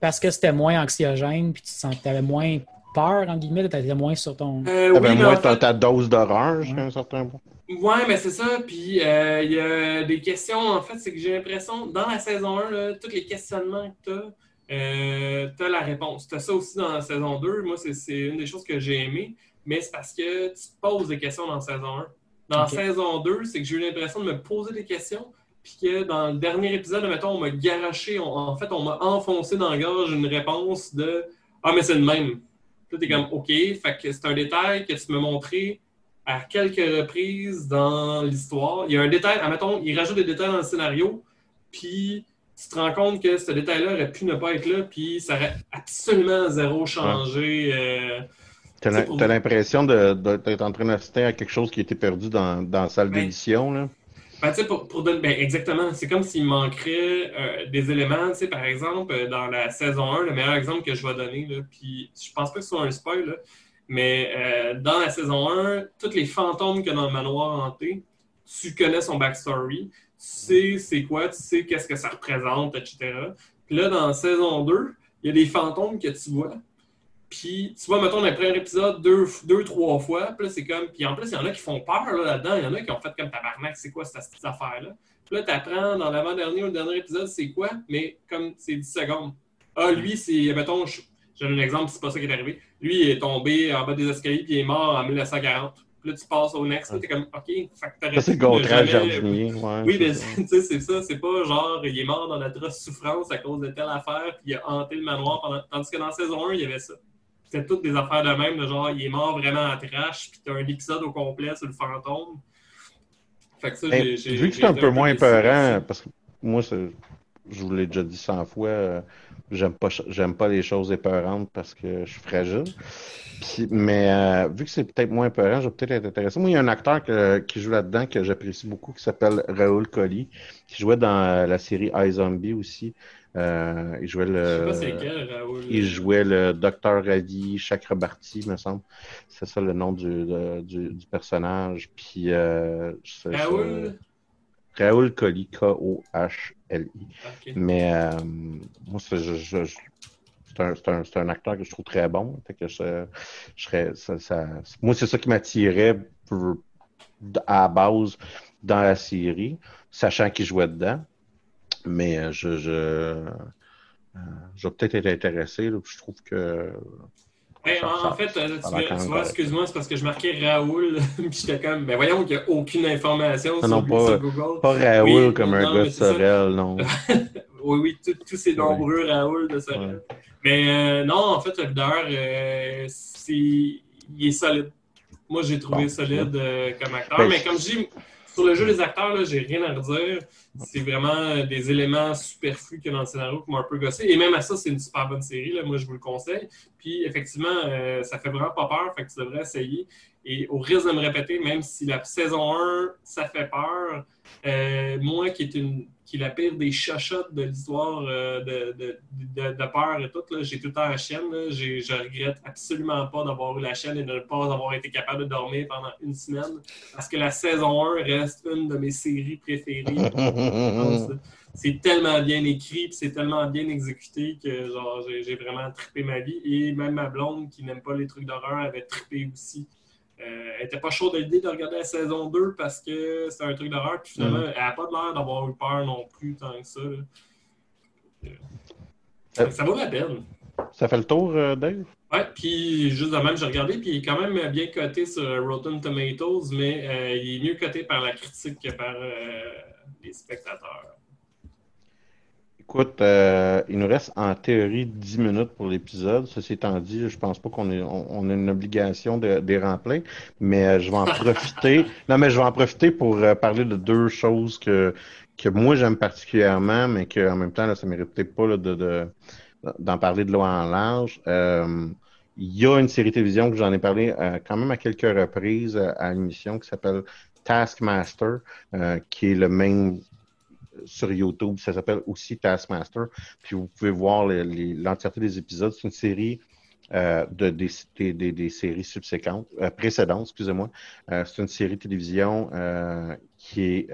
Parce que c'était moins anxiogène, puis tu sentais moins peur, en guillemets, tu étais moins sur ton. Euh, Ah oui, ben, mais moi, en fait- t'as ta dose d'horreur jusqu'à un certain point. Ouais, mais c'est ça. Puis euh, il y a des questions, en fait, c'est que j'ai l'impression, dans la saison 1, là, tous les questionnements que tu as, tu as la réponse. Tu as ça aussi dans la saison 2. Moi, c'est- c'est une des choses que j'ai aimé, mais c'est parce que tu te poses des questions dans la saison 1. Dans la saison 2, c'est que j'ai eu l'impression de me poser des questions, puis que dans le dernier épisode, mettons, on m'a garoché, on- en fait, on m'a enfoncé dans la gorge une réponse de Ah, mais c'est le même. Là, t'es comme OK, fait que c'est un détail que tu m'as montré à quelques reprises dans l'histoire. Il y a un détail, admettons, il rajoute des détails dans le scénario, puis tu te rends compte que ce détail-là aurait pu ne pas être là, puis ça aurait absolument zéro changé. euh, pour- t'as l'impression d'être en train d'assister à quelque chose qui était perdu dans, dans la salle Ben, d'édition. là? Ben, pour, pour donner- ben, exactement. C'est comme s'il manquerait euh, des éléments. Par exemple, euh, dans la saison 1, le meilleur exemple que je vais donner, là, puis je pense pas que ce soit un spoil, là, mais euh, dans la saison 1, tous les fantômes a dans le manoir hanté, tu connais son backstory, tu sais c'est quoi, tu sais qu'est-ce que ça représente, etc. Puis là, dans la saison 2, il y a des fantômes que tu vois. Puis, tu vois, mettons, dans le premier épisode, deux, deux trois fois. Puis c'est comme. Puis en plus, il y en a qui font peur là, là-dedans. Il y en a qui ont fait comme tabarnak, c'est quoi cette, cette affaire-là? Puis là, tu apprends dans l'avant-dernier ou le dernier épisode, c'est quoi? Mais comme c'est 10 secondes. Ah, lui, c'est. Mettons, je- je donne un exemple, c'est pas ça qui est arrivé. Lui, il est tombé en bas des escaliers, puis il est mort en 1940. Puis là, tu passes au next, t'es comme, OK, fait que c'est le contraire jardinier. Ouais, Oui, mais c'est ça. tu sais, c'est ça, c'est pas genre, il est mort dans d'atroces souffrances à cause de telle affaire, puis il a hanté le manoir pendant. Tandis que dans saison 1, il y avait ça. C'était toutes des affaires de même, de genre, il est mort vraiment en trash, puis t'as un épisode au complet sur le fantôme. Fait que ça, Ben, j'ai. vu que c'est un peu moins déçu peurant, là-dessus. parce que moi, je vous l'ai déjà dit 100 fois, euh, j'aime pas, j'aime pas les choses épeurantes parce que je suis fragile. Puis- mais euh, vu que c'est peut-être moins peurant, je vais peut-être être intéressé. Moi, il y a un acteur que- qui joue là-dedans que j'apprécie beaucoup qui s'appelle Raoul Colli, qui jouait dans euh, la série iZombie aussi. Euh, il jouait Je sais le. pas c'est quel, Raoul. Il jouait le docteur Ravi Chakrabarti, me semble. C'est ça le nom du, de- du, du personnage. Puis, euh, Raoul? Raoul Colli, K-O-H-L-I. Mais euh, moi, c'est un, c'est un- c'est un acteur que je trouve très bon. Fait que je, je serais, ça- ça- moi, c'est ça qui m'attirait à la base dans la série, sachant qu'il jouait dedans. Mais euh, je, je, euh, je vais peut-être être intéressé. là, je trouve que. Hey, ça- en, ça- fait, euh, ça tu, vois- excuse-moi, c'est parce que je marquais Raoul, puis j'étais comme, ben voyons qu'il n'y a aucune information Non, sur, non, pas- sur Google. Pas Raoul Oui, comme non, un gars de. Sorel, non. Oui, oui, tous ces nombreux Raoul de Sorel. Mais euh, non, en fait, le leader, euh, c'est, il est solide. Moi, j'ai trouvé Bon, solide euh, comme acteur. Ben, mais comme je dis, sur le jeu des acteurs, là, j'ai rien à redire. C'est vraiment euh, des éléments superflus qu'il y a dans le scénario qui m'ont un peu gossé. Et même à ça, c'est une super bonne série. Là. Moi, je vous le conseille. Puis, effectivement, euh, ça fait vraiment pas peur. Fait que tu devrais essayer. Et au risque de me répéter, même si la saison 1, ça fait peur, euh, moi, qui est, une, qui est la pire des chachottes de l'histoire euh, de, de, de, de peur et tout, j'ai tout le temps la chienne. là. Je regrette absolument pas d'avoir eu la chaîne et de ne pas avoir été capable de dormir pendant une semaine. Parce que la saison 1 reste une de mes séries préférées. C'est tellement bien écrit, c'est tellement bien exécuté que genre j'ai vraiment trippé ma vie. Et même ma blonde qui n'aime pas les trucs d'horreur avait trippé aussi. Euh, elle était pas chaude à l'idée de regarder la saison 2 parce que c'est un truc d'horreur. Puis finalement, Mm. elle n'a pas l'air d'avoir eu peur non plus tant que ça. Euh. Ça vaut la peine. Ça fait le tour, euh, Dave? Ouais, puis juste de même, j'ai regardé, puis il est quand même bien coté sur Rotten Tomatoes, mais euh, il est mieux coté par la critique que par euh, les spectateurs. Écoute, euh, il nous reste en théorie 10 minutes pour l'épisode. Ceci étant dit, je pense pas qu'on ait, on, on a une obligation de, de les remplir, mais euh, je vais en profiter. Non, mais je vais en profiter pour euh, parler de deux choses que, que moi j'aime particulièrement, mais qu'en même temps, là, ça mérite peut-être pas là, de, de- d'en parler de loin en large. Il y a une série télévision que j'en ai parlé quand même à quelques reprises à l'émission qui s'appelle Taskmaster, qui est le même sur YouTube. Ça s'appelle aussi Taskmaster. Puis vous pouvez voir l'entièreté des épisodes. C'est une série euh, de, des, des, des- séries subséquentes, euh, précédentes, excusez-moi. Euh, c'est une série télévision euh, qui est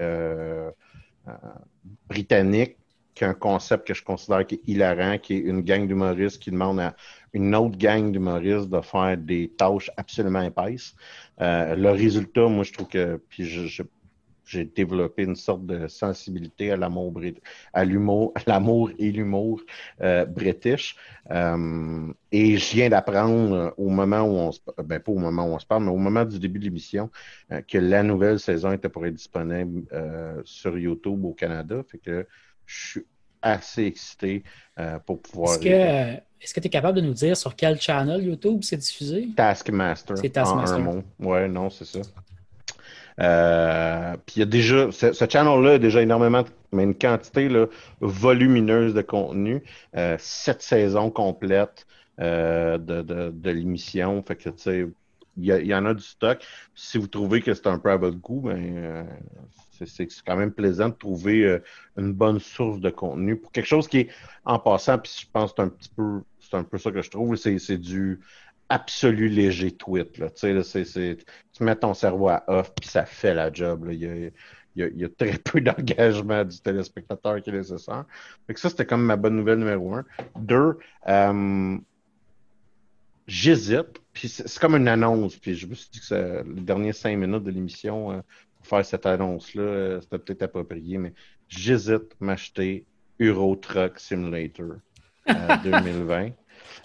britannique, qui a un concept que je considère qui est hilarant, qui est une gang d'humoristes qui demande à une autre gang d'humoristes de faire des tâches absolument épaisses. Le résultat, moi, je trouve que, puis je- j'ai développé une sorte de sensibilité à l'amour à l'humour, l'amour et l'humour euh, british. Euh, et je viens d'apprendre euh, au moment où on se ben pas au moment où on se parle, mais au moment du début de l'émission, euh, que la nouvelle saison était pour être disponible sur YouTube au Canada. Fait que je suis assez excité pour pouvoir Est-ce que est-ce que tu es capable de nous dire sur quel channel YouTube c'est diffusé? Taskmaster. C'est Taskmaster. En un mot. Ouais, non, c'est ça. Euh, y a déjà, ce, ce channel-là a déjà énormément, mais une quantité là, volumineuse de contenu. Euh, sept saisons complètes euh, de, de, de l'émission. Fait que, tu sais, il y, y en a du stock. Si vous trouvez que c'est un peu à votre goût, ben, euh, c'est- quand même plaisant de trouver euh, une bonne source de contenu pour quelque chose qui est, en passant, puis je pense que c'est un petit peu, c'est un peu ça que je trouve, c'est du absolu léger tweet. Là. Tu sais, là, c'est- c'est- tu mets ton cerveau à off, puis ça fait la job. là. Il, y a, il, y a, il y a très peu d'engagement du téléspectateur qui est nécessaire. Fait que ça, c'était comme ma bonne nouvelle numéro un. Deux, euh, j'hésite, puis c'est c'est comme une annonce, puis je me suis dit que ça- les dernières cinq minutes de l'émission, euh, pour faire cette annonce-là, euh, c'était peut-être approprié, mais j'hésite à m'acheter Euro Truck Simulator euh, 2020.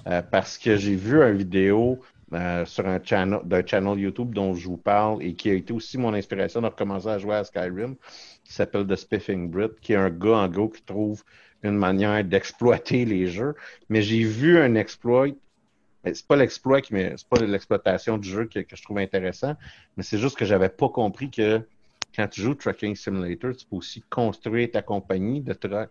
Euh, parce que j'ai vu une vidéo euh, sur un channel, d'un channel YouTube dont je vous parle et qui a été aussi mon inspiration de recommencer à jouer à Skyrim, qui s'appelle The Spiffing Brit, qui est un gars en gros qui trouve une manière d'exploiter les jeux. Mais j'ai vu un exploit. C'est pas l'exploit qui c'est pas l'exploitation du jeu que, que je trouve intéressant, mais c'est juste que j'avais pas compris que quand tu joues Trucking Simulator, tu peux aussi construire ta compagnie de truck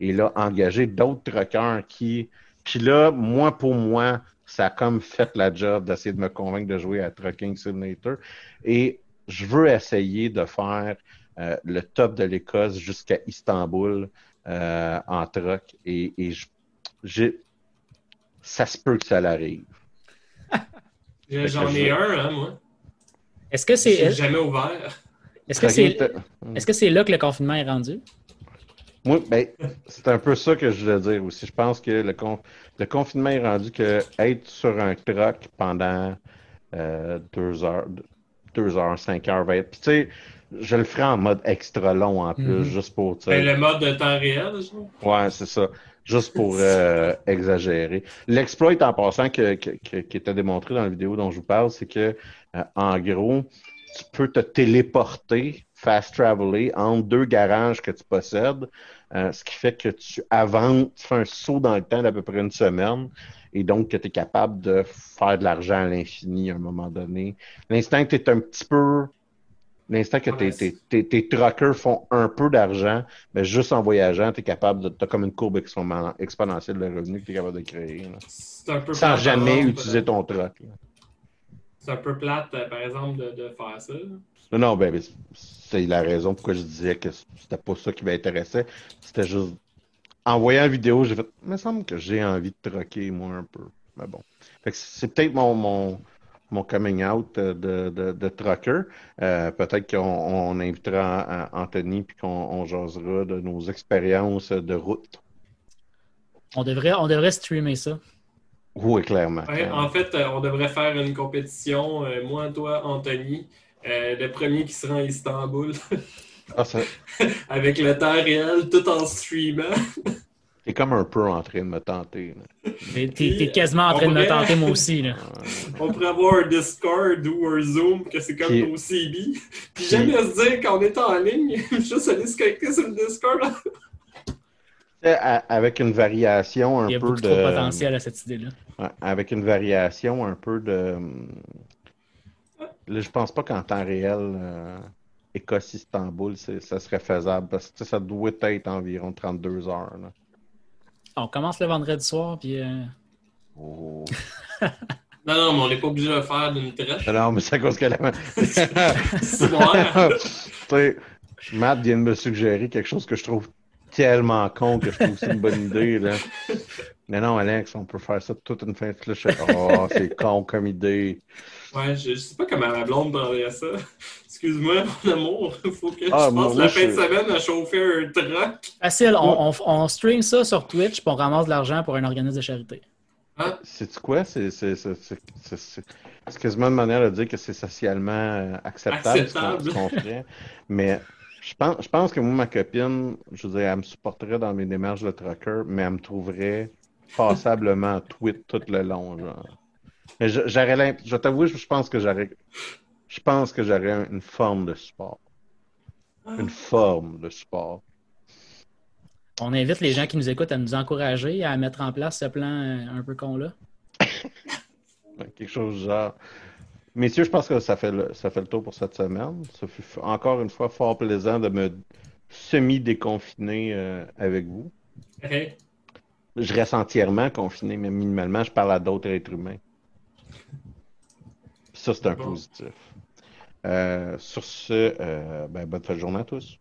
et là, engager d'autres truckers qui. Puis là, moi, pour moi, ça a comme fait la job d'essayer de me convaincre de jouer à Trucking Simulator. Et je veux essayer de faire euh, le top de l'Écosse jusqu'à Istanbul euh, en truck. Et, et je- j'ai- ça se peut que ça l'arrive. J'en ai un, hein, moi. Est-ce que J'ai c'est jamais ouvert. est-ce que c'est que c'est là que le confinement est rendu? Moi, ben, c'est un peu ça que je voulais dire aussi. Je pense que le, con- le confinement est rendu que être sur un truck pendant euh, deux heures, deux heures, cinq heures va être. Puis tu sais, je le ferai en mode extra long en plus, Mhm. juste pour. Ben, le mode de temps réel, genre. Ouais, c'est ça. Juste pour euh, exagérer. L'exploit en passant que, que- que- qui était démontré dans la vidéo dont je vous parle, c'est que euh, en gros, tu peux te téléporter, fast traveler entre deux garages que tu possèdes, euh, ce qui fait que tu avances, tu fais un saut dans le temps d'à peu près une semaine, et donc que tu es capable de faire de l'argent à l'infini à un moment donné. L'instant que tu es un petit peu. L'instant que tes, tes, tes, tes truckers font un peu d'argent, mais juste en voyageant, tu es capable de. Tu as comme une courbe exponen- exponentielle de revenus que tu es capable de créer. là. C'est un peu Sans jamais utiliser ton truck. C'est un peu plate, euh, par exemple, de, de faire ça. Non, non, ben, c'est la raison pourquoi je disais que c'était pas ça qui m'intéressait. C'était juste. En voyant la vidéo, j'ai fait. Il me semble que j'ai envie de troquer, moi, un peu. Mais bon. Fait que c'est peut-être mon, mon, mon coming out de, de, de trucker. Euh, peut-être qu'on on invitera Anthony puis qu'on on jasera de nos expériences de route. On devrait, on devrait streamer ça. Oui, clairement. Ouais, clairement. en fait, euh, on devrait faire une compétition, euh, moi, toi, Anthony, euh, le premier qui sera à Istanbul, Ah, ça- avec le temps réel, tout en streamant. T'es comme un peu en train de me tenter. T'es quasiment en train de me tenter, moi aussi. Là. On pourrait avoir un Discord ou un Zoom, que c'est comme Puis- au CB. Puis jamais se dire qu'on est en ligne, juste aller se connecter sur le Discord. Avec une variation un Il y a peu beaucoup de. trop de potentiel à cette idée-là. Avec une variation un peu de. Là, je pense pas qu'en temps réel, euh, Écosse-Istanbul, ça serait faisable parce que ça doit être environ 32 heures. là. On commence le vendredi soir, puis euh, Oh. Non, non, mais on n'est pas obligé de le faire d'une traite. Non, mais c'est à cause que la. Tu sais, Matt vient de me suggérer quelque chose que je trouve tellement con que je trouve que c'est une bonne idée. Là. Mais non, Alex, on peut faire ça toute une fin de. Oh, c'est con comme idée. Ouais, je, je sais pas comment ma blonde prendrait ça. Excuse-moi, mon amour. Faut que Ah, je moi- passe moi, la fin de semaine à chauffer un truck. facile. On, on, on stream ça sur Twitch, puis on ramasse de l'argent pour un organisme de charité. C'est quoi? C'est quasiment une manière de dire que c'est socialement euh, acceptable, ce qu'on- Acceptable. ce qu'on ferait. Mais je pense, je pense que moi, ma copine, je veux dire, elle me supporterait dans mes démarches de trucker, mais elle me trouverait passablement tweet tout le long. Genre. Mais je- j'aurais je t'avoue, je je pense que j'aurais je pense que j'aurais un- une forme de support. Une forme de support. On invite les gens qui nous écoutent à nous encourager à mettre en place ce plan euh, un peu con-là. Ouais, Quelque chose du genre. Messieurs, je pense que ça fait le, ça fait le tour pour cette semaine. Ça fut encore une fois fort plaisant de me semi-déconfiner euh, avec vous. Je reste entièrement confiné, mais minimalement, je parle à d'autres êtres humains. Ça, c'est un Bon. positif. Euh, sur ce, euh, ben, bonne fin de journée à tous.